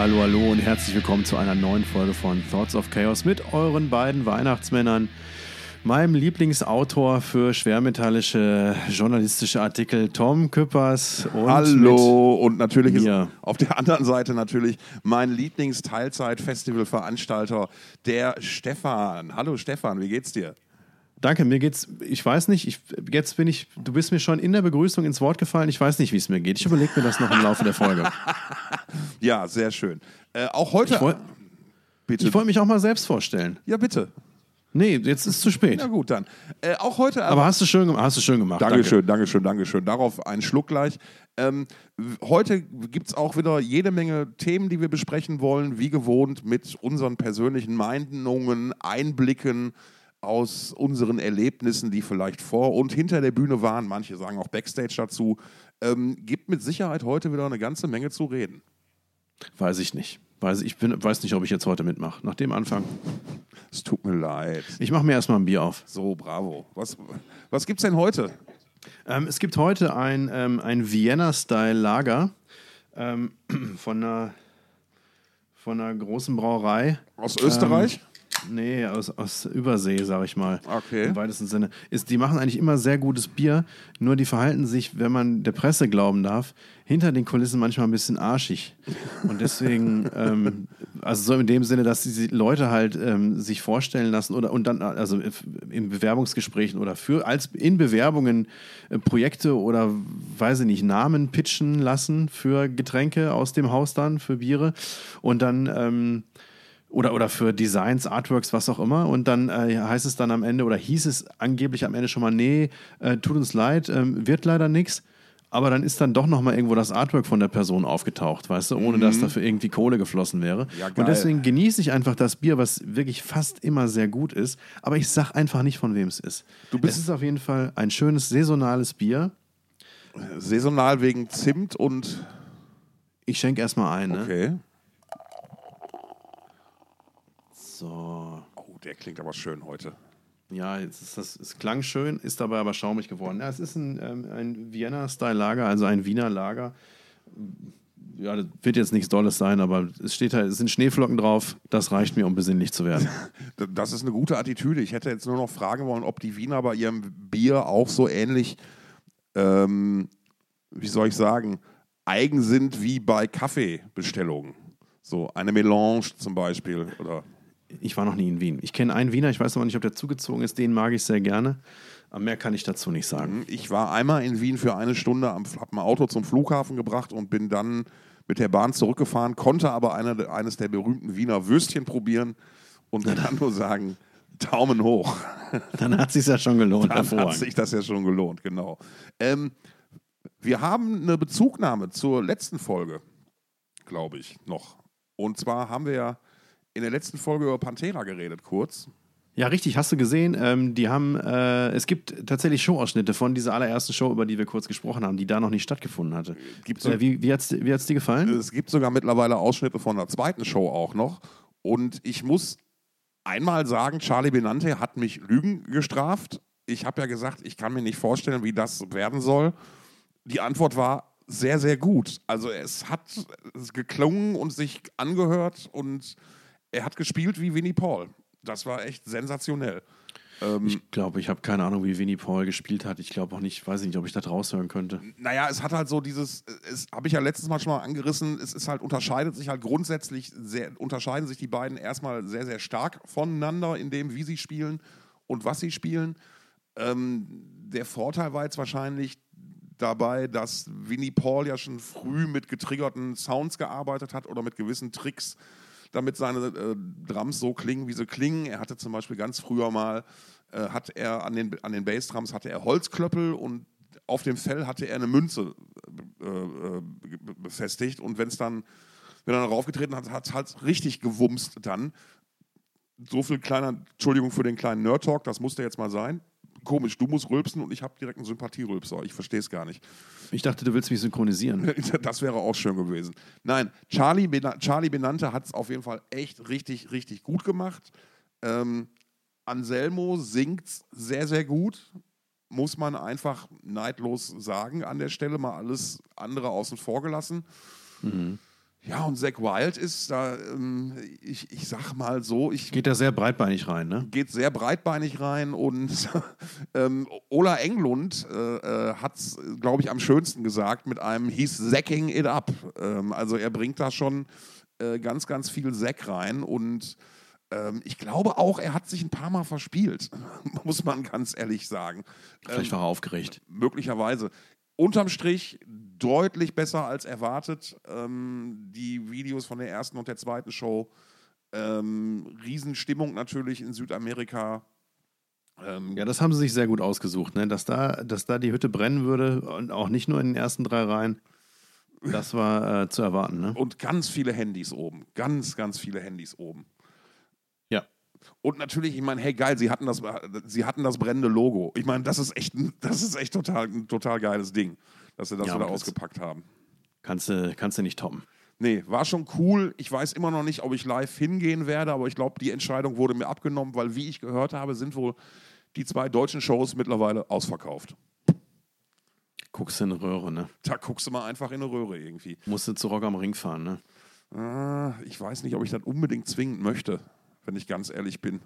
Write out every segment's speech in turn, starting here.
Hallo, hallo, und herzlich willkommen zu einer neuen Folge von Thoughts of Chaos mit euren beiden Weihnachtsmännern, meinem Lieblingsautor für schwermetallische journalistische Artikel, Tom Küppers. Und Hallo und natürlich ist auf der anderen Seite natürlich mein Lieblingsteilzeit-Festivalveranstalter, der Stefan. Hallo Stefan, wie geht's dir? Danke, mir geht's, ich weiß nicht, ich, jetzt bin ich, du bist mir schon in der Begrüßung ins Wort gefallen, ich weiß nicht, wie es mir geht. Ich überlege mir das noch im Laufe der Folge. Ja, sehr schön. Äh, auch heute. Ich woll- bitte. Ich wollte mich auch mal selbst vorstellen. ja, bitte. Nee, jetzt ist es zu spät. Na gut, dann. Äh, auch heute. Aber hast du schön, hast du schön gemacht. Dankeschön, Dankeschön, Dankeschön. Darauf einen Schluck gleich. Ähm, heute gibt es auch wieder jede Menge Themen, die wir besprechen wollen, wie gewohnt mit unseren persönlichen Meinungen, Einblicken aus unseren Erlebnissen, die vielleicht vor und hinter der Bühne waren. Manche sagen auch Backstage dazu. Ähm, gibt mit Sicherheit heute wieder eine ganze Menge zu reden. Weiß ich nicht. Weiß, ich bin, weiß nicht, ob ich jetzt heute mitmache. Nach dem Anfang. Es tut mir leid. Ich mache mir erstmal ein Bier auf. So, bravo. Was, was gibt's denn heute? Ähm, es gibt heute ein, ähm, ein Vienna-Style-Lager ähm, von, einer, von einer großen Brauerei. Aus Österreich? Nee, aus, aus Übersee, sag ich mal. Okay. Im weitesten Sinne. Ist, die machen eigentlich immer sehr gutes Bier, nur die verhalten sich, wenn man der Presse glauben darf, hinter den Kulissen manchmal ein bisschen arschig. Und deswegen, ähm, also so in dem Sinne, dass die Leute halt ähm, sich vorstellen lassen oder und dann, also in Bewerbungsgesprächen oder für als in Bewerbungen äh, Projekte oder weiß ich nicht, Namen pitchen lassen für Getränke aus dem Haus dann, für Biere. Und dann ähm, oder, oder für Designs, Artworks, was auch immer. Und dann äh, heißt es dann am Ende, oder hieß es angeblich am Ende schon mal, nee, äh, tut uns leid, ähm, wird leider nichts. Aber dann ist dann doch nochmal irgendwo das Artwork von der Person aufgetaucht, weißt du, ohne dass dafür irgendwie Kohle geflossen wäre. Ja. Und deswegen genieße ich einfach das Bier, was wirklich fast immer sehr gut ist. Aber ich sag einfach nicht, von wem es ist. Du bist- es ist auf jeden Fall ein schönes saisonales Bier. Saisonal wegen Zimt und. Ich schenke erstmal ein. Ne? Okay. So. Oh, der klingt aber schön heute. Ja, jetzt ist das, es klang schön, ist dabei aber schaumig geworden. Ja, es ist ein, ähm, ein Vienna-Style-Lager, also ein Wiener Lager. Ja, das wird jetzt nichts Dolles sein, aber es steht halt, es sind Schneeflocken drauf. Das reicht mir, um besinnlich zu werden. Das ist eine gute Attitüde. Ich hätte jetzt nur noch fragen wollen, ob die Wiener bei ihrem Bier auch so ähnlich, ähm, wie soll ich sagen, eigen sind wie bei Kaffeebestellungen. So eine Melange zum Beispiel. Oder Ich war noch nie in Wien. Ich kenne einen Wiener, ich weiß aber nicht, ob der zugezogen ist. Den mag ich sehr gerne. Aber mehr kann ich dazu nicht sagen. ich war einmal in Wien für eine Stunde, habe mein Auto zum Flughafen gebracht und bin dann mit der Bahn zurückgefahren, konnte aber eine, eines der berühmten Wiener Würstchen probieren und kann nur sagen, Daumen hoch. Dann hat es sich ja schon gelohnt. Dann hat sich das ja schon gelohnt, genau. Ähm, wir haben eine Bezugnahme zur letzten Folge, glaube ich, noch. Und zwar haben wir ja in der letzten Folge über Pantera geredet, kurz. Ja, richtig, hast du gesehen? Ähm, die haben, äh, es gibt tatsächlich Showausschnitte von dieser allerersten Show, über die wir kurz gesprochen haben, die da noch nicht stattgefunden hatte. Gibt's Äh, wie wie hat es wie hat's dir gefallen? Es gibt sogar mittlerweile Ausschnitte von der zweiten Show auch noch. Und ich muss einmal sagen, Charlie Benante hat mich Lügen gestraft. Ich habe ja gesagt, ich kann mir nicht vorstellen, wie das werden soll. Die Antwort war sehr, sehr gut. Also es hat geklungen und sich angehört und er hat gespielt wie Winnie Paul. Das war echt sensationell. Ähm, Ich glaube, ich habe keine Ahnung, wie Winnie Paul gespielt hat. Ich glaube auch nicht, weiß ich nicht, ob ich das raushören könnte. Naja, es hat halt so dieses, es habe ich ja letztes Mal schon mal angerissen, es ist halt, unterscheidet sich halt grundsätzlich, sehr, unterscheiden sich die beiden erstmal sehr, sehr stark voneinander in dem, wie sie spielen und was sie spielen. Ähm, der Vorteil war jetzt wahrscheinlich dabei, dass Winnie Paul ja schon früh mit getriggerten Sounds gearbeitet hat oder mit gewissen Tricks, damit seine äh, Drums so klingen, wie sie klingen. Er hatte zum Beispiel ganz früher mal, äh, hat er an den, an den Bassdrums hatte er Holzklöppel und auf dem Fell hatte er eine Münze äh, äh, be- befestigt und wenn es dann, wenn er raufgetreten hat, hat es halt richtig gewumst dann. So viel kleiner, Entschuldigung für den kleinen Nerd-Talk, das musste jetzt mal sein. Komisch, du musst rülpsen und ich habe direkt einen Sympathierülpser. Ich verstehe es gar nicht. Ich dachte, du willst mich synchronisieren. Das wäre auch schön gewesen. Nein, Charlie, Bena Charlie Benante hat es auf jeden Fall echt richtig, richtig gut gemacht. Ähm, Anselmo singt sehr, sehr gut. Muss man einfach neidlos sagen an der Stelle, mal alles andere außen vor gelassen. Ja, und Zack Wild ist da, ähm, ich, ich sag mal so, ich Geht da sehr breitbeinig rein, ne? geht sehr breitbeinig rein und ähm, Ola Englund äh, äh, hat es, glaube ich, am schönsten gesagt mit einem He's Zacking it up. Ähm, also er bringt da schon äh, ganz, ganz viel Sack rein und ähm, ich glaube auch, er hat sich ein paar Mal verspielt, muss man ganz ehrlich sagen. Vielleicht war er aufgeregt. Möglicherweise. Unterm Strich deutlich besser als erwartet. Ähm, die Videos von der ersten und der zweiten Show. Ähm, Riesenstimmung natürlich in Südamerika. Ähm, Ja, das haben sie sich sehr gut ausgesucht, ne? Dass da, dass da die Hütte brennen würde und auch nicht nur in den ersten drei Reihen. Das war äh, zu erwarten, ne? Und ganz viele Handys oben. Ganz, ganz viele Handys oben. Und natürlich, ich meine, hey geil, sie hatten das, sie hatten das brennende Logo. Ich meine, das ist echt, ein- das ist echt total, ein total geiles Ding, dass sie das Ja, wieder ausgepackt haben. Kannst du, kannst du nicht toppen. Nee, war schon cool. Ich weiß immer noch nicht, ob ich live hingehen werde, aber ich glaube, die Entscheidung wurde mir abgenommen, weil, wie ich gehört habe, sind wohl die zwei deutschen Shows mittlerweile ausverkauft. Guckst du in eine Röhre, ne? Da guckst du mal einfach in eine Röhre irgendwie. Musst du zu Rock am Ring fahren, ne? Ah, ich weiß nicht, ob ich das unbedingt zwingend möchte, wenn ich ganz ehrlich bin.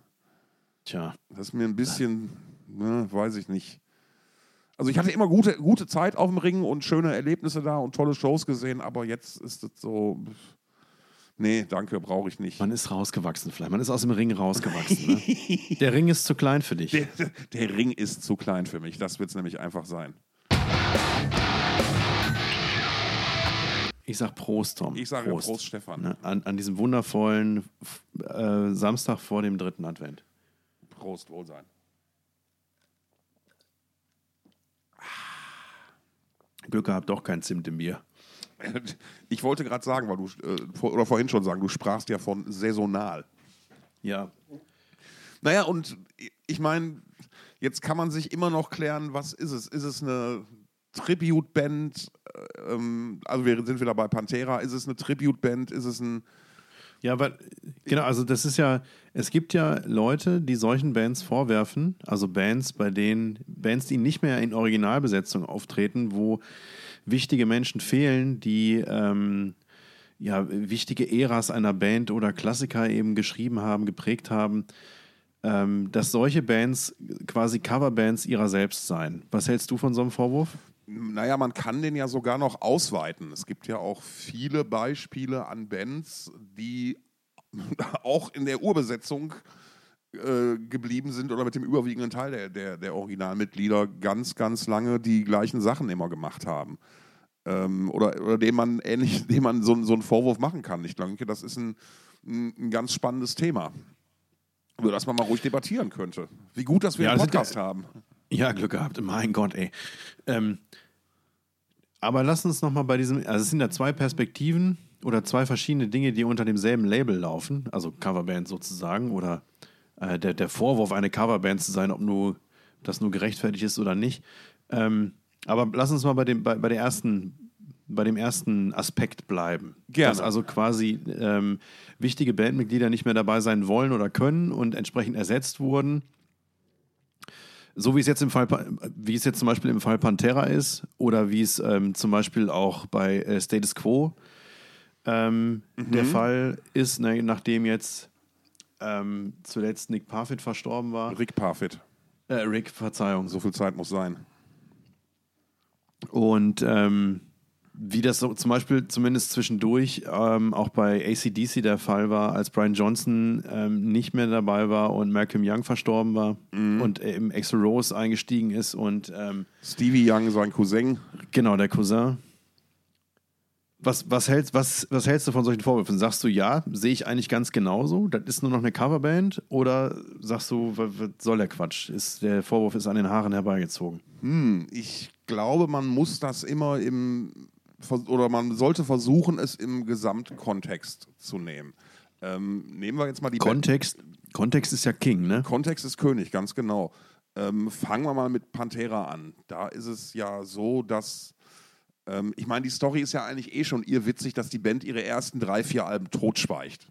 Tja. Das ist mir ein bisschen, ne, weiß ich nicht. Also ich hatte immer gute, gute Zeit auf dem Ring und schöne Erlebnisse da und tolle Shows gesehen, aber jetzt ist es so, nee, danke, brauche ich nicht. Man ist rausgewachsen vielleicht. Man ist aus dem Ring rausgewachsen. Ne? Der Ring ist zu klein für dich. Der, der Ring ist zu klein für mich, das wird es nämlich einfach sein. Ich sag Prost, Tom. Ich sage Prost, Stefan. Ne? An, an diesem wundervollen äh, Samstag vor dem dritten Advent. Prost, Wohlsein. Glück gehabt, doch kein Zimt im Bier. Ich wollte gerade sagen, weil du, äh, vor, oder vorhin schon sagen, du sprachst ja von saisonal. Ja. Naja, und ich meine, jetzt kann man sich immer noch klären, was ist es? Ist es eine Tribute-Band? Äh, Ähm, also wir sind wieder bei Pantera. Ist es eine Tribute-Band? Ist es ein... Ja, weil, genau, also das ist ja, es gibt ja Leute, die solchen Bands vorwerfen, also Bands, bei denen, Bands, die nicht mehr in Originalbesetzung auftreten, wo wichtige Menschen fehlen, die ähm, ja, wichtige Äras einer Band oder Klassiker eben geschrieben haben, geprägt haben, ähm, dass solche Bands quasi Coverbands ihrer selbst seien. Was hältst du von so einem Vorwurf? Naja, man kann den ja sogar noch ausweiten. Es gibt ja auch viele Beispiele an Bands, die auch in der Urbesetzung äh, geblieben sind oder mit dem überwiegenden Teil der, der, der Originalmitglieder ganz, ganz lange die gleichen Sachen immer gemacht haben. Ähm, oder, oder dem man ähnlich, dem man so, so einen Vorwurf machen kann. Ich denke, das ist ein, ein, ganz spannendes Thema, über das man mal ruhig debattieren könnte. Wie gut, dass wir Ja, einen Podcast haben. Ja, Glück gehabt. Mein Gott, ey. Ähm, aber lass uns nochmal bei diesem, also es sind ja zwei Perspektiven oder zwei verschiedene Dinge, die unter demselben Label laufen, also Coverband sozusagen, oder äh, der, der Vorwurf, eine Coverband zu sein, ob nur das nur gerechtfertigt ist oder nicht. Ähm, aber lass uns mal bei dem, bei, bei der ersten, bei dem ersten Aspekt bleiben. Gerne. Dass also quasi ähm, wichtige Bandmitglieder nicht mehr dabei sein wollen oder können und entsprechend ersetzt wurden. So wie es jetzt im Fall, wie es jetzt zum Beispiel im Fall Pantera ist oder wie es ähm, zum Beispiel auch bei äh, Status Quo ähm, der Fall ist, ne, nachdem jetzt ähm, zuletzt Nick Parfit verstorben war. Rick Parfit. Äh, Rick, Verzeihung. So viel Zeit muss sein. Und ähm, wie das so zum Beispiel zumindest zwischendurch ähm, auch bei ACDC der Fall war, als Brian Johnson ähm, nicht mehr dabei war und Malcolm Young verstorben war und äh, im Axl Rose eingestiegen ist und ähm, Stevie Young, sein Cousin. genau, der Cousin. Was, was, hältst, was, was hältst du von solchen Vorwürfen? Sagst du, ja, sehe ich eigentlich ganz genauso? Das ist nur noch eine Coverband? Oder sagst du, was, was soll der Quatsch? Ist, der Vorwurf ist an den Haaren herbeigezogen. Hm, ich glaube, man muss das immer im oder man sollte versuchen, es im Gesamtkontext zu nehmen. Ähm, nehmen wir jetzt mal die Kontext, Kontext ist ja King, ne? Kontext ist König, ganz genau. Ähm, fangen wir mal mit Pantera an. Da ist es ja so, dass ähm, ich meine, die Story ist ja eigentlich eh schon ihr witzig, dass die Band ihre ersten drei, vier Alben totschweigt.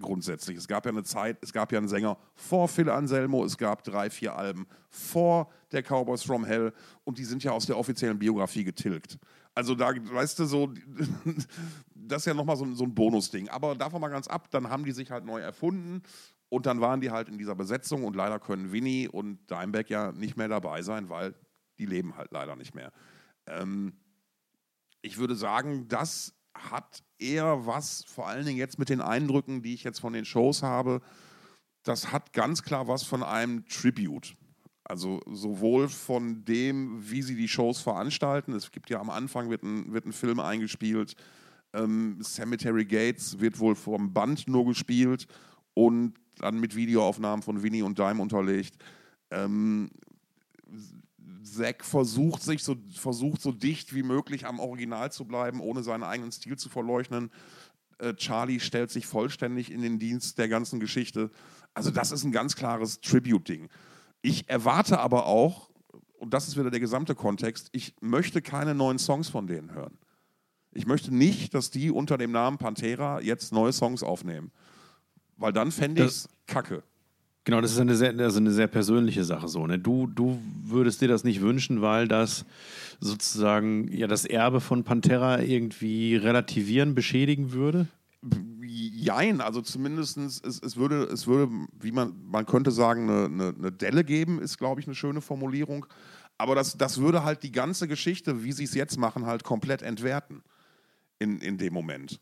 Grundsätzlich. Es gab ja eine Zeit, es gab ja einen Sänger vor Phil Anselmo, es gab drei, vier Alben vor der Cowboys from Hell und die sind ja aus der offiziellen Biografie getilgt. Also da, weißt du, so, das ist ja nochmal so, so ein Bonusding. Aber davon mal ganz ab, dann haben die sich halt neu erfunden und dann waren die halt in dieser Besetzung und leider können Winnie und Dimebag ja nicht mehr dabei sein, weil die leben halt leider nicht mehr. Ähm, ich würde sagen, das hat eher was, vor allen Dingen jetzt mit den Eindrücken, die ich jetzt von den Shows habe, das hat ganz klar was von einem Tribute. Also sowohl von dem, wie sie die Shows veranstalten. Es gibt ja am Anfang wird ein, wird ein Film eingespielt. Ähm, Cemetery Gates wird wohl vom Band nur gespielt und dann mit Videoaufnahmen von Winnie und Dime unterlegt. Ähm, Zack versucht sich so, versucht so dicht wie möglich am Original zu bleiben, ohne seinen eigenen Stil zu verleugnen. Äh, Charlie stellt sich vollständig in den Dienst der ganzen Geschichte. Also das ist ein ganz klares Tribute-Ding. Ich erwarte aber auch, und das ist wieder der gesamte Kontext, ich möchte keine neuen Songs von denen hören. Ich möchte nicht, dass die unter dem Namen Pantera jetzt neue Songs aufnehmen. Weil dann fände ich es kacke. Genau, das ist eine sehr, also eine sehr persönliche Sache so. Ne? Du, du würdest dir das nicht wünschen, weil das sozusagen ja das Erbe von Pantera irgendwie relativieren, beschädigen würde? Jein, also zumindest es, es, würde, es würde, wie man, man könnte sagen, eine, eine, eine Delle geben, ist, glaube ich, eine schöne Formulierung. Aber das, das würde halt die ganze Geschichte, wie sie es jetzt machen, halt komplett entwerten in, in dem Moment.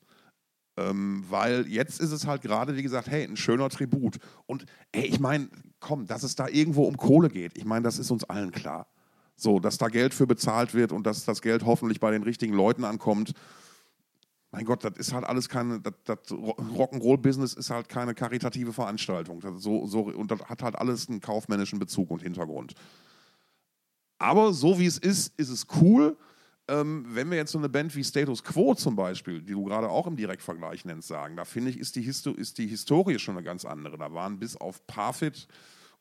Ähm, weil jetzt ist es halt gerade, wie gesagt, hey, ein schöner Tribut. Und ey, ich meine, komm, dass es da irgendwo um Kohle geht, ich meine, das ist uns allen klar. So, dass da Geld für bezahlt wird und dass das Geld hoffentlich bei den richtigen Leuten ankommt. Mein Gott, das ist halt alles keine, das, Rock'n'Roll-Business ist halt keine karitative Veranstaltung. So, so, und das hat halt alles einen kaufmännischen Bezug und Hintergrund. Aber so wie es ist, ist es cool ähm, wenn wir jetzt so eine Band wie Status Quo zum Beispiel, die du gerade auch im Direktvergleich nennst, sagen, da finde ich, ist die, Histo ist die Historie schon eine ganz andere. Da waren bis auf Parfit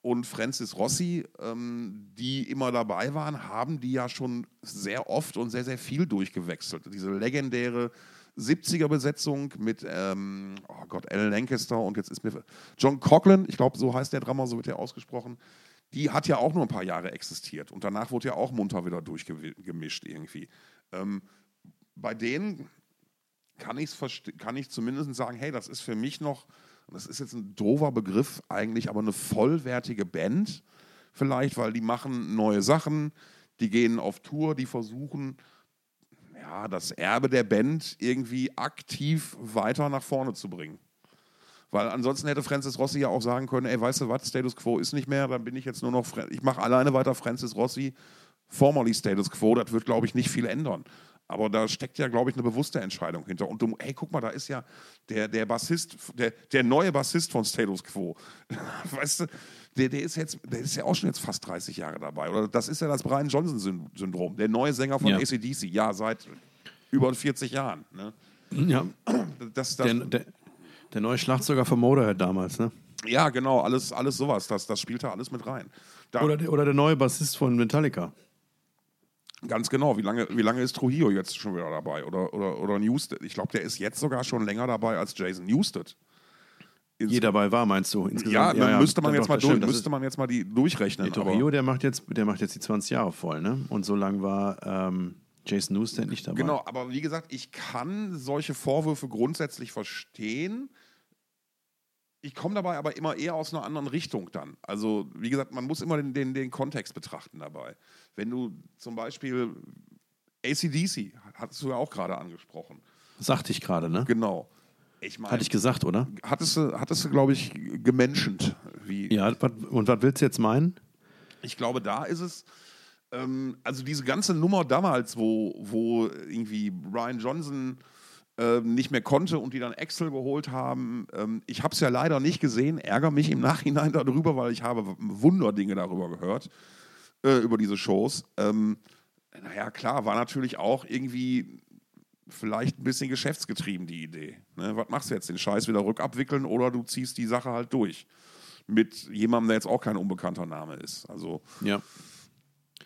und Francis Rossi, ähm, die immer dabei waren, haben die ja schon sehr oft und sehr, sehr viel durchgewechselt. Diese legendäre 70er-Besetzung mit, ähm, oh Gott, Alan Lancaster und jetzt ist mir John Coughlin, ich glaube, so heißt der Drummer, so wird er ausgesprochen die hat ja auch nur ein paar Jahre existiert und danach wurde ja auch munter wieder durchgemischt irgendwie. Ähm, bei denen kann, ich's kann ich zumindest sagen, hey, das ist für mich noch, das ist jetzt ein doofer Begriff eigentlich, aber eine vollwertige Band vielleicht, weil die machen neue Sachen, die gehen auf Tour, die versuchen, ja, das Erbe der Band irgendwie aktiv weiter nach vorne zu bringen. Weil ansonsten hätte Francis Rossi ja auch sagen können, ey, weißt du was, Status Quo ist nicht mehr, dann bin ich jetzt nur noch, ich mache alleine weiter Francis Rossi, formerly Status Quo, das wird, glaube ich, nicht viel ändern. Aber da steckt ja, glaube ich, eine bewusste Entscheidung hinter. Und du, ey, guck mal, da ist ja der, der Bassist, der, der neue Bassist von Status Quo. weißt du, der, der, ist jetzt, der ist ja auch schon jetzt fast 30 Jahre dabei. Oder das ist ja das Brian Johnson-Syndrom. Der neue Sänger von ja. ACDC, ja, seit über 40 Jahren. Ne? Ja. Das, das, der, der, der neue Schlagzeuger von Motorhead damals, ne? Ja, genau, alles, alles sowas. Das, das spielt da alles mit rein. Da, oder, der, oder der neue Bassist von Metallica. Ganz genau. Wie lange, wie lange ist Trujillo jetzt schon wieder dabei? Oder, oder, oder Newsted? Ich glaube, der ist jetzt sogar schon länger dabei als Jason Newsted. Je dabei war, meinst du? Insgesamt? Ja, dann ja, müsste, man jetzt, mal durch, müsste man jetzt mal die durchrechnen. Der Trujillo, der macht, jetzt, der macht jetzt die 20 Jahre voll, ne? Und so lange war ähm, Jason Newsted nicht dabei. Genau, aber wie gesagt, ich kann solche Vorwürfe grundsätzlich verstehen ich komme dabei aber immer eher aus einer anderen Richtung dann. Also, wie gesagt, man muss immer den, den, den Kontext betrachten dabei. Wenn du zum Beispiel ACDC, hattest du ja auch gerade angesprochen. Sagte ich gerade, ne? Genau. Ich mein, Hatte ich gesagt, oder? Hattest du, hattest du glaube ich, gemenschent. Wie ja, und was willst du jetzt meinen? Ich glaube, da ist es, ähm, also diese ganze Nummer damals, wo, wo irgendwie Ryan Johnson nicht mehr konnte und die dann Excel geholt haben. Ähm, ich habe es ja leider nicht gesehen, ärgere mich im Nachhinein darüber, weil ich habe Wunderdinge darüber gehört, äh, über diese Shows. Ähm, naja, klar, war natürlich auch irgendwie vielleicht ein bisschen geschäftsgetrieben, die Idee. Ne? Was machst du jetzt, den Scheiß wieder rückabwickeln oder du ziehst die Sache halt durch? Mit jemandem, der jetzt auch kein unbekannter Name ist. Also, ja.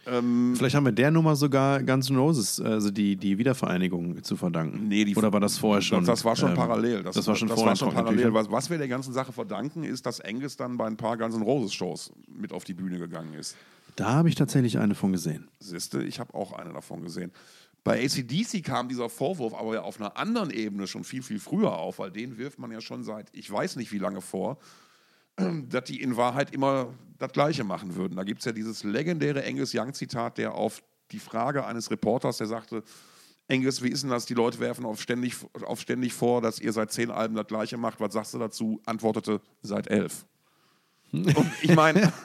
Ähm, Vielleicht haben wir der Nummer sogar Guns N' Roses, also die, die Wiedervereinigung zu verdanken. Nee, die Oder war das vorher schon? Das, war schon ähm, parallel. Das, das, war schon das war schon parallel. Was, was, wir der ganzen Sache verdanken, ist, dass Angus dann bei ein paar Guns N' Roses Shows mit auf die Bühne gegangen ist. Da habe ich tatsächlich eine von gesehen. Siehste, ich habe auch eine davon gesehen. Bei ACDC kam dieser Vorwurf aber ja auf einer anderen Ebene schon viel, viel früher auf, weil den wirft man ja schon seit ich weiß nicht wie lange vor, dass die in Wahrheit immer das Gleiche machen würden. Da gibt es ja dieses legendäre Angus Young-Zitat, der auf die Frage eines Reporters, der sagte, Angus, wie ist denn das? Die Leute werfen auf ständig, auf ständig vor, dass ihr seit zehn Alben das Gleiche macht. Was sagst du dazu? Antwortete, seit elf. Und ich meine,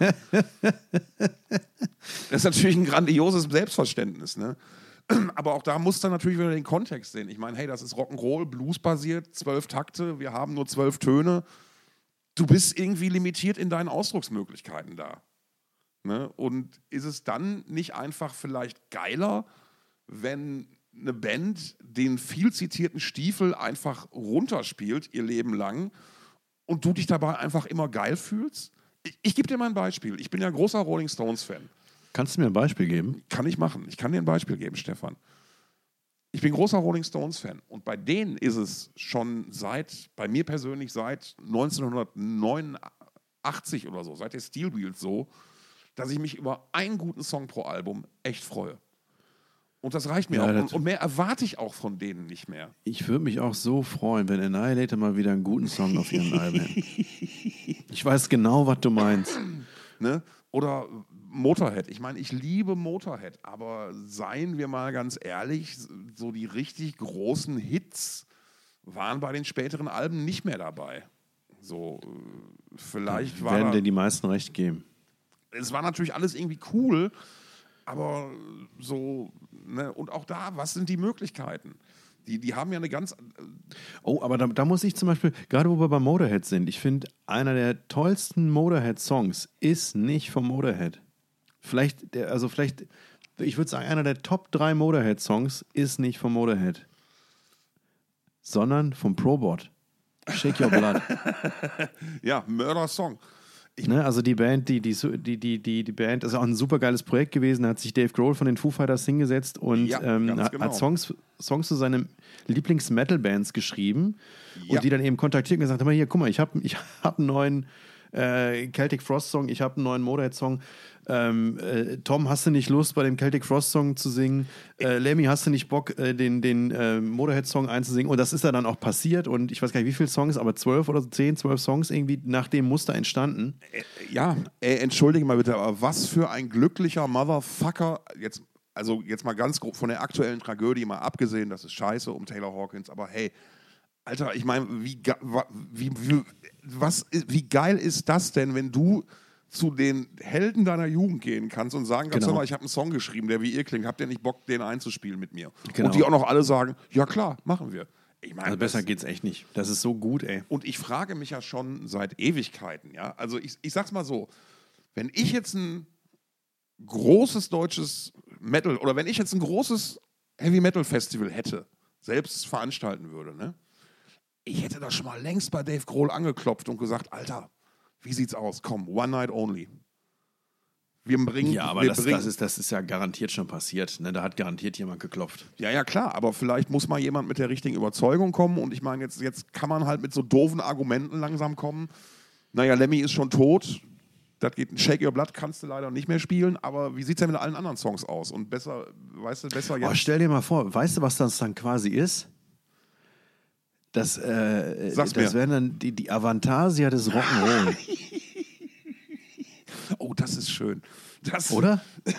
das ist natürlich ein grandioses Selbstverständnis. Ne? Aber auch da muss man natürlich wieder den Kontext sehen. Ich meine, hey, das ist Rock'n'Roll, Blues-basiert, zwölf Takte, wir haben nur zwölf Töne. Du bist irgendwie limitiert in deinen Ausdrucksmöglichkeiten da. Ne? Und ist es dann nicht einfach vielleicht geiler, wenn eine Band den viel zitierten Stiefel einfach runterspielt, ihr Leben lang, und du dich dabei einfach immer geil fühlst? Ich, ich gebe dir mal ein Beispiel. Ich bin ja großer Rolling Stones-Fan. Kannst du mir ein Beispiel geben? Kann ich machen. Ich kann dir ein Beispiel geben, Stefan. Ich bin großer Rolling Stones-Fan und bei denen ist es schon seit, bei mir persönlich seit 1989 oder so, seit der Steel Wheels so, dass ich mich über einen guten Song pro Album echt freue. Und das reicht mir Ja, auch. Und, und mehr erwarte ich auch von denen nicht mehr. Ich würde mich auch so freuen, wenn Annihilator mal wieder einen guten Song auf ihren Alben hätten. Ich weiß genau, was du meinst. Ne? Oder Motorhead. Ich meine, ich liebe Motorhead, aber seien wir mal ganz ehrlich, so die richtig großen Hits waren bei den späteren Alben nicht mehr dabei. So, äh, vielleicht war Werden dir die meisten recht geben. es war natürlich alles irgendwie cool, aber so, ne? und auch da, was sind die Möglichkeiten? Die, die haben ja eine ganz, Oh, aber da, da muss ich zum Beispiel, gerade wo wir bei Motorhead sind, ich finde, einer der tollsten Motorhead-Songs ist nicht vom Motorhead. Vielleicht, der, also vielleicht, ich würde sagen, einer der Top 3 Motorhead-Songs ist nicht vom Motorhead, sondern vom Probot. Shake Your Blood. ja, Mörder-Song. Ne, also die Band, die, die, die, die, die, Band ist auch ein super geiles Projekt gewesen. Da hat sich Dave Grohl von den Foo Fighters hingesetzt und Ja, ähm, genau. hat Songs, Songs zu seinen Lieblings-Metal-Bands geschrieben Ja. und die dann eben kontaktiert und gesagt, hör mal hier, guck mal, ich habe ich hab einen neuen äh, Celtic Frost-Song, ich habe einen neuen Motorhead-Song. Ähm, äh, Tom, hast du nicht Lust, bei dem Celtic Frost-Song zu singen? Äh, Lemmy, hast du nicht Bock, äh, den, den äh, Motorhead-Song einzusingen? Und das ist ja dann auch passiert und ich weiß gar nicht, wie viele Songs, aber zwölf oder zehn, zwölf Songs irgendwie nach dem Muster entstanden. Ja, ey, entschuldige mal bitte, aber was für ein glücklicher Motherfucker. Jetzt, also jetzt mal ganz grob von der aktuellen Tragödie mal abgesehen, das ist scheiße um Taylor Hawkins, aber hey, Alter, ich meine, wie, wie, wie, was, wie geil ist das denn, wenn du zu den Helden deiner Jugend gehen kannst und sagen kannst, Genau. mal, ich habe einen Song geschrieben, der wie ihr klingt, habt ihr nicht Bock, den einzuspielen mit mir? Genau. Und die auch noch alle sagen, ja klar, machen wir. Ich meine, Also besser das- geht's echt nicht. Das ist so gut, ey. und ich frage mich ja schon seit Ewigkeiten, ja. Also ich, ich sag's mal so, wenn ich jetzt ein großes deutsches Metal oder wenn ich jetzt ein großes Heavy Metal Festival hätte, selbst veranstalten würde, ne? Ich hätte das schon mal längst bei Dave Grohl angeklopft und gesagt, Alter, wie sieht's aus? Komm, One Night Only. Wir bringen, Ja, aber das, bringen, das, ist, das ist ja garantiert schon passiert. Ne? Da hat garantiert jemand geklopft. Ja, ja, klar, aber vielleicht muss mal jemand mit der richtigen Überzeugung kommen und ich meine, jetzt, jetzt kann man halt mit so doofen Argumenten langsam kommen. Naja, Lemmy ist schon tot, das geht, Shake Your Blood kannst du leider nicht mehr spielen, aber wie sieht es denn mit allen anderen Songs aus? Und besser, weißt du, besser Oh, jetzt. stell dir mal vor, weißt du, was das dann quasi ist? Das, äh, Sag's das mir. wären dann die, die Avantasia des Rock'n'Roll, Oh, das ist schön. Das, oder?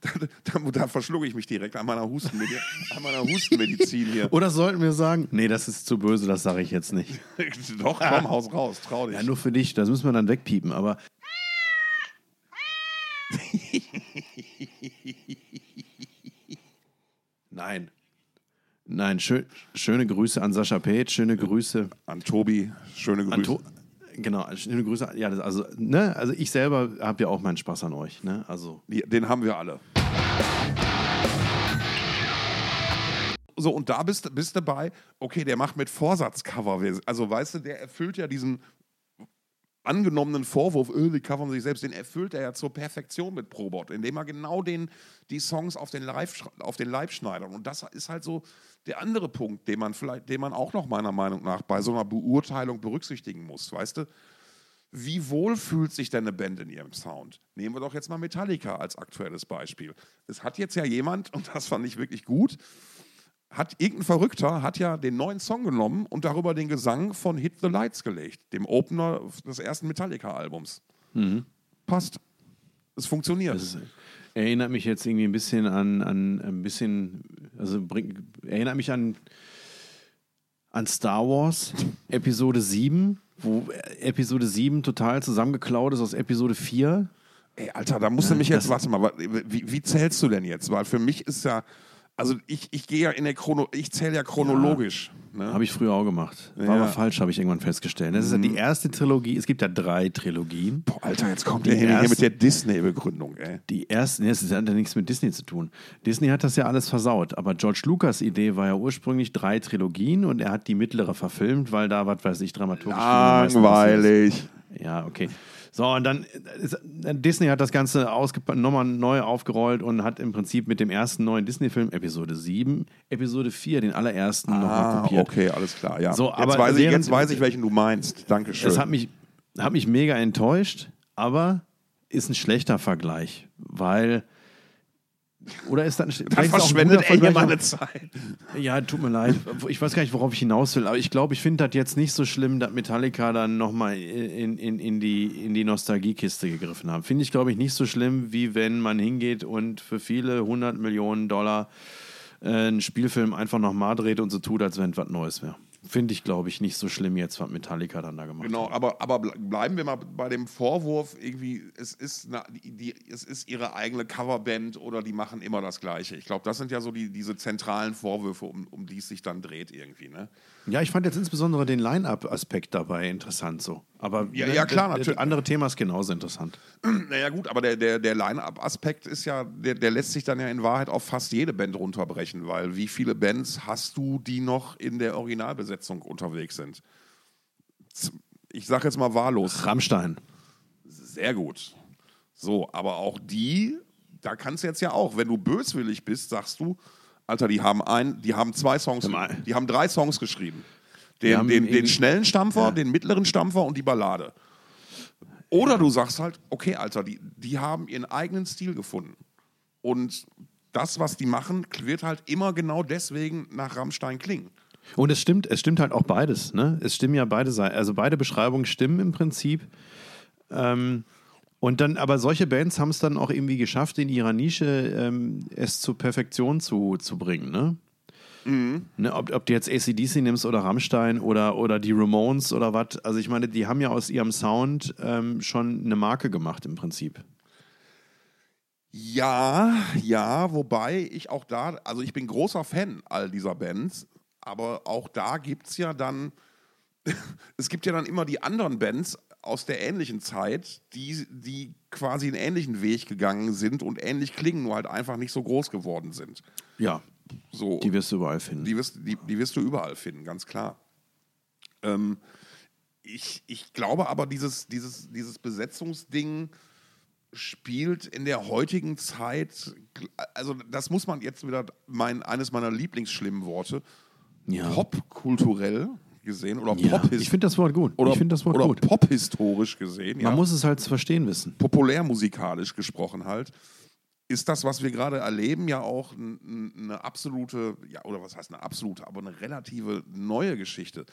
Da, da, da verschlucke ich mich direkt an meiner, Hustenmedi an meiner Hustenmedizin hier. Oder sollten wir sagen, nee, das ist zu böse, das sage ich jetzt nicht. Doch, komm, haus raus, trau dich. Ja, nur für dich, das müssen wir dann wegpiepen, aber. Nein. Nein, schön, schöne Grüße an Sascha Page, schöne Grüße An Tobi, schöne Grüße. an To Genau, schöne Grüße. Ja, das, also, ne, also ich selber habe ja auch meinen Spaß an euch. Ne? Also, Den haben wir alle. So, und da bist, bist du bei, okay, der macht mit Vorsatzcover. Also, weißt du, der erfüllt ja diesen angenommenen Vorwurf, öh, die covern sich selbst, den erfüllt er ja zur Perfektion mit Probot, indem er genau den, die Songs auf den, Live, auf den Leib schneidert. Und das ist halt so der andere Punkt, den man vielleicht, den man auch noch meiner Meinung nach bei so einer Beurteilung berücksichtigen muss, weißt du? wie wohl fühlt sich denn eine Band in ihrem Sound? Nehmen wir doch jetzt mal Metallica als aktuelles Beispiel. Es hat jetzt ja jemand, und das fand ich wirklich gut, hat irgendein Verrückter hat ja den neuen Song genommen und darüber den Gesang von Hit the Lights gelegt, dem Opener des ersten Metallica-Albums. Mhm. Passt. Es funktioniert. Das erinnert mich jetzt irgendwie ein bisschen an, an ein bisschen, also bring, erinnert mich an, an Star Wars Episode 7, wo Episode 7 total zusammengeklaut ist aus Episode 4. Ey, Alter, da musst du mich jetzt, warte mal, wie, wie zählst du denn jetzt? Weil für mich ist ja, also ich, ich gehe ja in der Chrono, ich zähle ja chronologisch. Ne? Habe ich früher auch gemacht. War Ja. aber falsch, habe ich irgendwann festgestellt. Das ist ja die erste Trilogie. Es gibt ja drei Trilogien. Boah, Alter, jetzt kommt Die der hier, hier erste- mit der Disney-Begründung, ey. Die ersten, nee, das hat ja nichts mit Disney zu tun. Disney hat das ja alles versaut. Aber George Lucas Idee war ja ursprünglich drei Trilogien und er hat die mittlere verfilmt, weil da, was weiß ich, dramaturgisch. Langweilig. Ja, okay. So, und dann ist, Disney hat das Ganze nochmal neu aufgerollt und hat im Prinzip mit dem ersten neuen Disney-Film, Episode 7, Episode 4, den allerersten, nochmal Ah, kopiert. okay, alles klar. Ja. So, jetzt, aber weiß ich, jetzt weiß ich, welchen du meinst. Dankeschön. Das hat mich, hat mich mega enttäuscht, aber ist ein schlechter Vergleich, weil. Oder ist das ein, Dann ein verschwendet er hier meine Zeit. Ja, tut mir leid. Ich weiß gar nicht, worauf ich hinaus will, aber ich glaube, ich finde das jetzt nicht so schlimm, dass Metallica dann nochmal in, in, in, die, in die Nostalgiekiste gegriffen haben. Finde ich, glaube ich, nicht so schlimm, wie wenn man hingeht und für viele hundert Millionen Dollar äh, einen Spielfilm einfach nochmal dreht und so tut, als wenn was Neues wäre. Finde ich, glaube ich, nicht so schlimm jetzt, was Metallica dann da gemacht Genau, hat. aber, aber ble- bleiben wir mal bei dem Vorwurf, irgendwie, es ist, eine, die, es ist ihre eigene Coverband oder die machen immer das Gleiche. Ich glaube, das sind ja so die, diese zentralen Vorwürfe, um, um die es sich dann dreht irgendwie. Ne? Ja, ich fand jetzt insbesondere den Line-Up-Aspekt dabei interessant so. Aber Ja, ja, klar, das natürlich. andere Thema ist genauso interessant. Naja gut, aber der, der, der Line-Up-Aspekt ist ja, der, der lässt sich dann ja in Wahrheit auf fast jede Band runterbrechen, weil wie viele Bands hast du, die noch in der Originalbesetzung unterwegs sind? Ich sage jetzt mal wahllos. Rammstein. Sehr gut. So, aber auch die, da kannst du jetzt ja auch, wenn du böswillig bist, sagst du, Alter, die haben ein, die haben zwei Songs, die haben drei Songs geschrieben. Den, den, den schnellen Stampfer, den mittleren Stampfer und die Ballade. Oder du sagst halt, okay, Alter, die, die haben ihren eigenen Stil gefunden. Und das, was die machen, wird halt immer genau deswegen nach Rammstein klingen. Und es stimmt, es stimmt halt auch beides. Ne? Es stimmen ja beide Seiten. Also beide Beschreibungen stimmen im Prinzip. Ähm, und dann, aber solche Bands haben es dann auch irgendwie geschafft, in ihrer Nische ähm, es zur Perfektion zu, zu bringen. Ne? Ne, ob, ob du jetzt ACDC nimmst oder Rammstein oder, oder die Ramones oder was. Also ich meine, die haben ja aus ihrem Sound ähm, schon eine Marke gemacht im Prinzip. Ja, ja, wobei ich auch da, also ich bin großer Fan all dieser Bands, aber auch da gibt es ja dann, es gibt ja dann immer die anderen Bands aus der ähnlichen Zeit, die, die quasi einen ähnlichen Weg gegangen sind und ähnlich klingen, nur halt einfach nicht so groß geworden sind. Ja, So, die wirst du überall finden. die wirst, die, die wirst du überall finden, ganz klar. Ähm, ich, ich glaube aber, dieses, dieses, dieses Besetzungsding spielt in der heutigen Zeit, also das muss man jetzt wieder, mein, eines meiner Lieblingsschlimmen Worte, Ja. popkulturell gesehen oder ja. Pophis- Ich finde das Wort gut. oder, ich finde das Wort oder gut. pophistorisch gesehen, Man ja, muss es halt verstehen wissen. populärmusikalisch gesprochen halt, ist das, was wir gerade erleben, ja auch eine absolute, ja, oder was heißt eine absolute, aber eine relative neue Geschichte.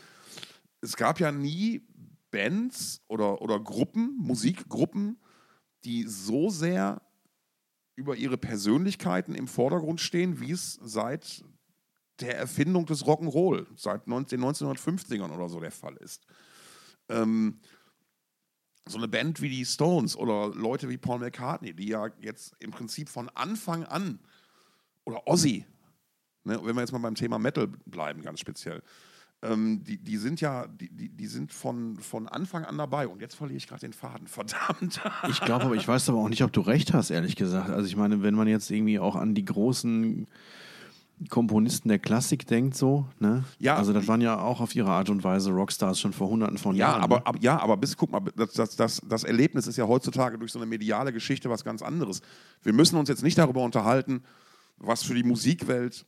Es gab ja nie Bands oder, oder Gruppen, Musikgruppen, die so sehr über ihre Persönlichkeiten im Vordergrund stehen, wie es seit der Erfindung des Rock'n'Roll, seit 19, den 1950ern oder so der Fall ist. Ähm, so eine Band wie die Stones oder Leute wie Paul McCartney, die ja jetzt im Prinzip von Anfang an, oder Ozzy, ne, wenn wir jetzt mal beim Thema Metal bleiben, ganz speziell, ähm, die, die sind ja, die, die, sind von, von Anfang an dabei und jetzt verliere ich gerade den Faden, verdammt. Ich glaube aber, ich weiß aber auch nicht, ob du recht hast, ehrlich gesagt. Also ich meine, wenn man jetzt irgendwie auch an die großen Komponisten der Klassik denkt, so, ne? Ja. Also das waren ja auch auf ihre Art und Weise Rockstars schon vor hunderten von Ja, Jahren. aber, ne? aber, ja, aber bis, guck mal, das, das, das, das Erlebnis ist ja heutzutage durch so eine mediale Geschichte was ganz anderes. Wir müssen uns jetzt nicht darüber unterhalten, was für die Musikwelt